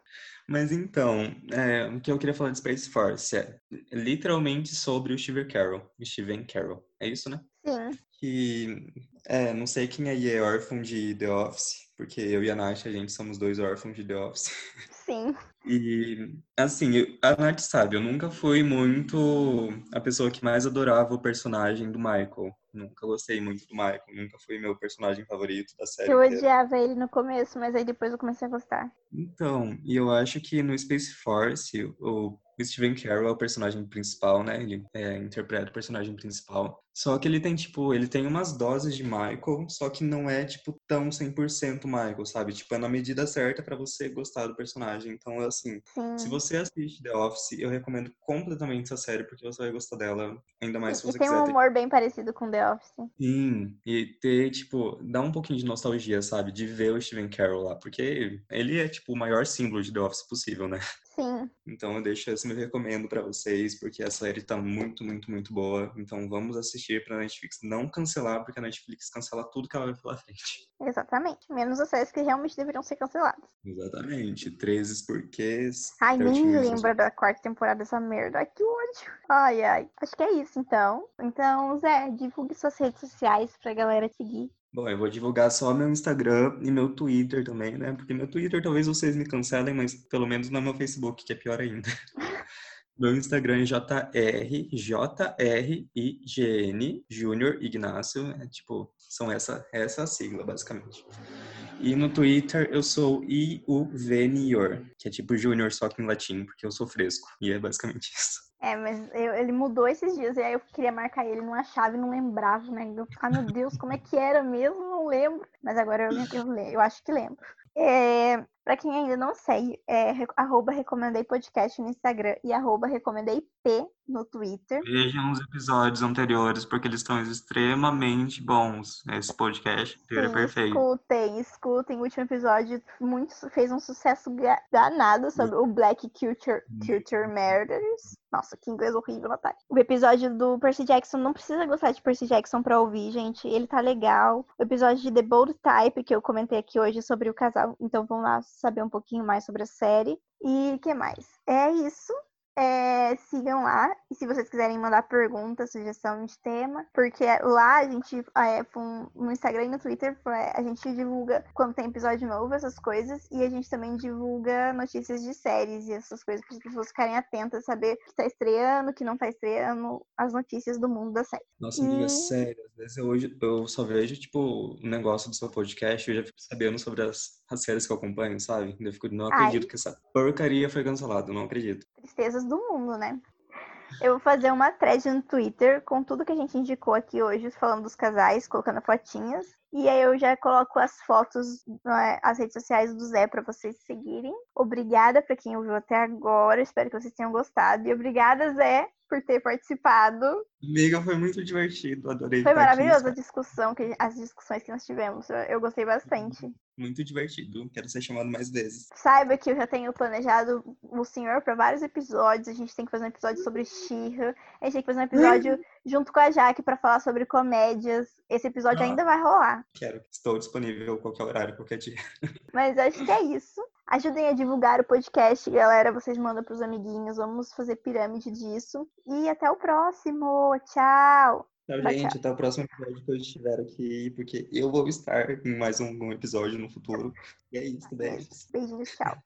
B: Mas então, é, o que eu queria falar de Space Force é literalmente sobre o Steve Carroll. Steven Carroll. É isso, né?
A: Sim.
B: Que, é, não sei quem aí é órfão de The Office, porque eu e a Nath, a gente somos dois órfãos de The Office.
A: Sim.
B: E, assim, a Nath sabe, eu nunca fui muito a pessoa que mais adorava o personagem do Michael. Nunca gostei muito do Michael, nunca foi meu personagem favorito da série.
A: Eu
B: inteira.
A: odiava ele no começo, mas aí depois eu comecei a gostar.
B: Então, e eu acho que no Space Force, o Steven Carell é o personagem principal, né? Ele é, interpreta o personagem principal. Só que ele tem, tipo, ele tem umas doses de Michael, só que não é, tipo, tão 100% Michael, sabe? Tipo, é na medida certa pra você gostar do personagem. Então, assim,
A: Sim.
B: se você assiste The Office, eu recomendo completamente essa série, porque você vai gostar dela, ainda mais se
A: E
B: você
A: tem
B: quiser
A: um
B: ter
A: humor bem parecido com The Office.
B: Sim, e ter, tipo, dá um pouquinho de nostalgia, sabe? De ver o Steven Carell lá, porque ele é, tipo, o maior símbolo de The Office possível, né?
A: Sim.
B: Então eu deixo esse meu recomendo pra vocês, porque a série tá muito, muito, muito boa. Então vamos assistir pra Netflix não cancelar, porque a Netflix cancela tudo que ela vai pela frente.
A: Exatamente. Menos as séries que realmente deveriam ser canceladas.
B: Exatamente. 13 porquês.
A: Ai,
B: 13
A: nem lembra da quarta temporada dessa merda. Ai, que ódio. Ai, ai. Acho que é isso, então. Então, Zé, divulgue suas redes sociais pra galera seguir.
B: Bom, eu vou divulgar só meu Instagram e meu Twitter também, né? Porque meu Twitter talvez vocês me cancelem, mas pelo menos não é meu Facebook, que é pior ainda. Meu Instagram é JR, J-R-I-G-N, Júnior Ignácio. É tipo, são essa, essa sigla, basicamente. E no Twitter eu sou IUVNIOR, que é tipo Júnior, só que em latim, porque eu sou fresco. E é basicamente isso.
A: É, mas eu- ele mudou esses dias e aí eu queria marcar ele numa chave e não lembrava, né? Eu, ah, meu Deus, como é que era mesmo? Não lembro. Mas agora eu, eu, eu acho que lembro. É, pra quem ainda não segue, é arroba recomendei podcast no Instagram e arroba recomendei P no Twitter.
B: Vejam os episódios anteriores, porque eles estão extremamente bons. Esse podcast inteiro é
A: Sim,
B: perfeito.
A: escutem, escutem. O último episódio muito, fez um sucesso danado sobre o Black Culture, Culture Murders. Nossa, que inglês horrível, Natália. O episódio do Percy Jackson, não precisa gostar de Percy Jackson pra ouvir, gente. Ele tá legal. O episódio de The Bold Type, que eu comentei aqui hoje sobre o casal. Então vamos lá saber um pouquinho mais sobre a série. E o que mais? É isso. É, sigam lá. E se vocês quiserem mandar pergunta, sugestão de tema, porque lá a gente, é, no Instagram e no Twitter, é, a gente divulga quando tem episódio novo, essas coisas, e a gente também divulga notícias de séries e essas coisas, para as pessoas ficarem atentas, saber que tá estreando, que não tá estreando, as notícias do mundo da série.
B: Nossa, amiga,
A: E-
B: sério, às vezes eu, hoje, eu só vejo, tipo, o negócio do seu podcast eu já fico sabendo sobre as, as séries que eu acompanho, sabe? Eu fico, não
A: Ai.
B: acredito que essa porcaria foi cancelada, não acredito.
A: tristezas do mundo, né? Eu vou fazer uma thread no Twitter com tudo que a gente indicou aqui hoje, falando dos casais, colocando fotinhas. E aí eu já coloco as fotos, né, as redes sociais do Zé para vocês seguirem. Obrigada para quem ouviu até agora, espero que vocês tenham gostado. E obrigada, Zé, por ter participado.
B: Amiga, foi muito divertido, adorei
A: Foi maravilhosa a discussão, que, as discussões que nós tivemos. Eu, eu gostei bastante.
B: Muito divertido, quero ser chamado mais vezes.
A: Saiba que eu já tenho planejado o senhor para vários episódios. A gente tem que fazer um episódio sobre She-Ra. A gente tem que fazer um episódio junto com a Jaque para falar sobre comédias. Esse episódio
B: Ah.
A: ainda vai rolar.
B: Quero, estou disponível qualquer horário, qualquer dia.
A: Mas acho que é isso. Ajudem a divulgar o podcast, galera. Vocês mandam pros amiguinhos. Vamos fazer pirâmide disso. E até o próximo.
B: Tchau,
A: Tchau,
B: gente, até o próximo episódio que eu estiver aqui, porque eu vou estar em mais um, um episódio no futuro. E é isso, beijos.
A: Beijinhos, tchau.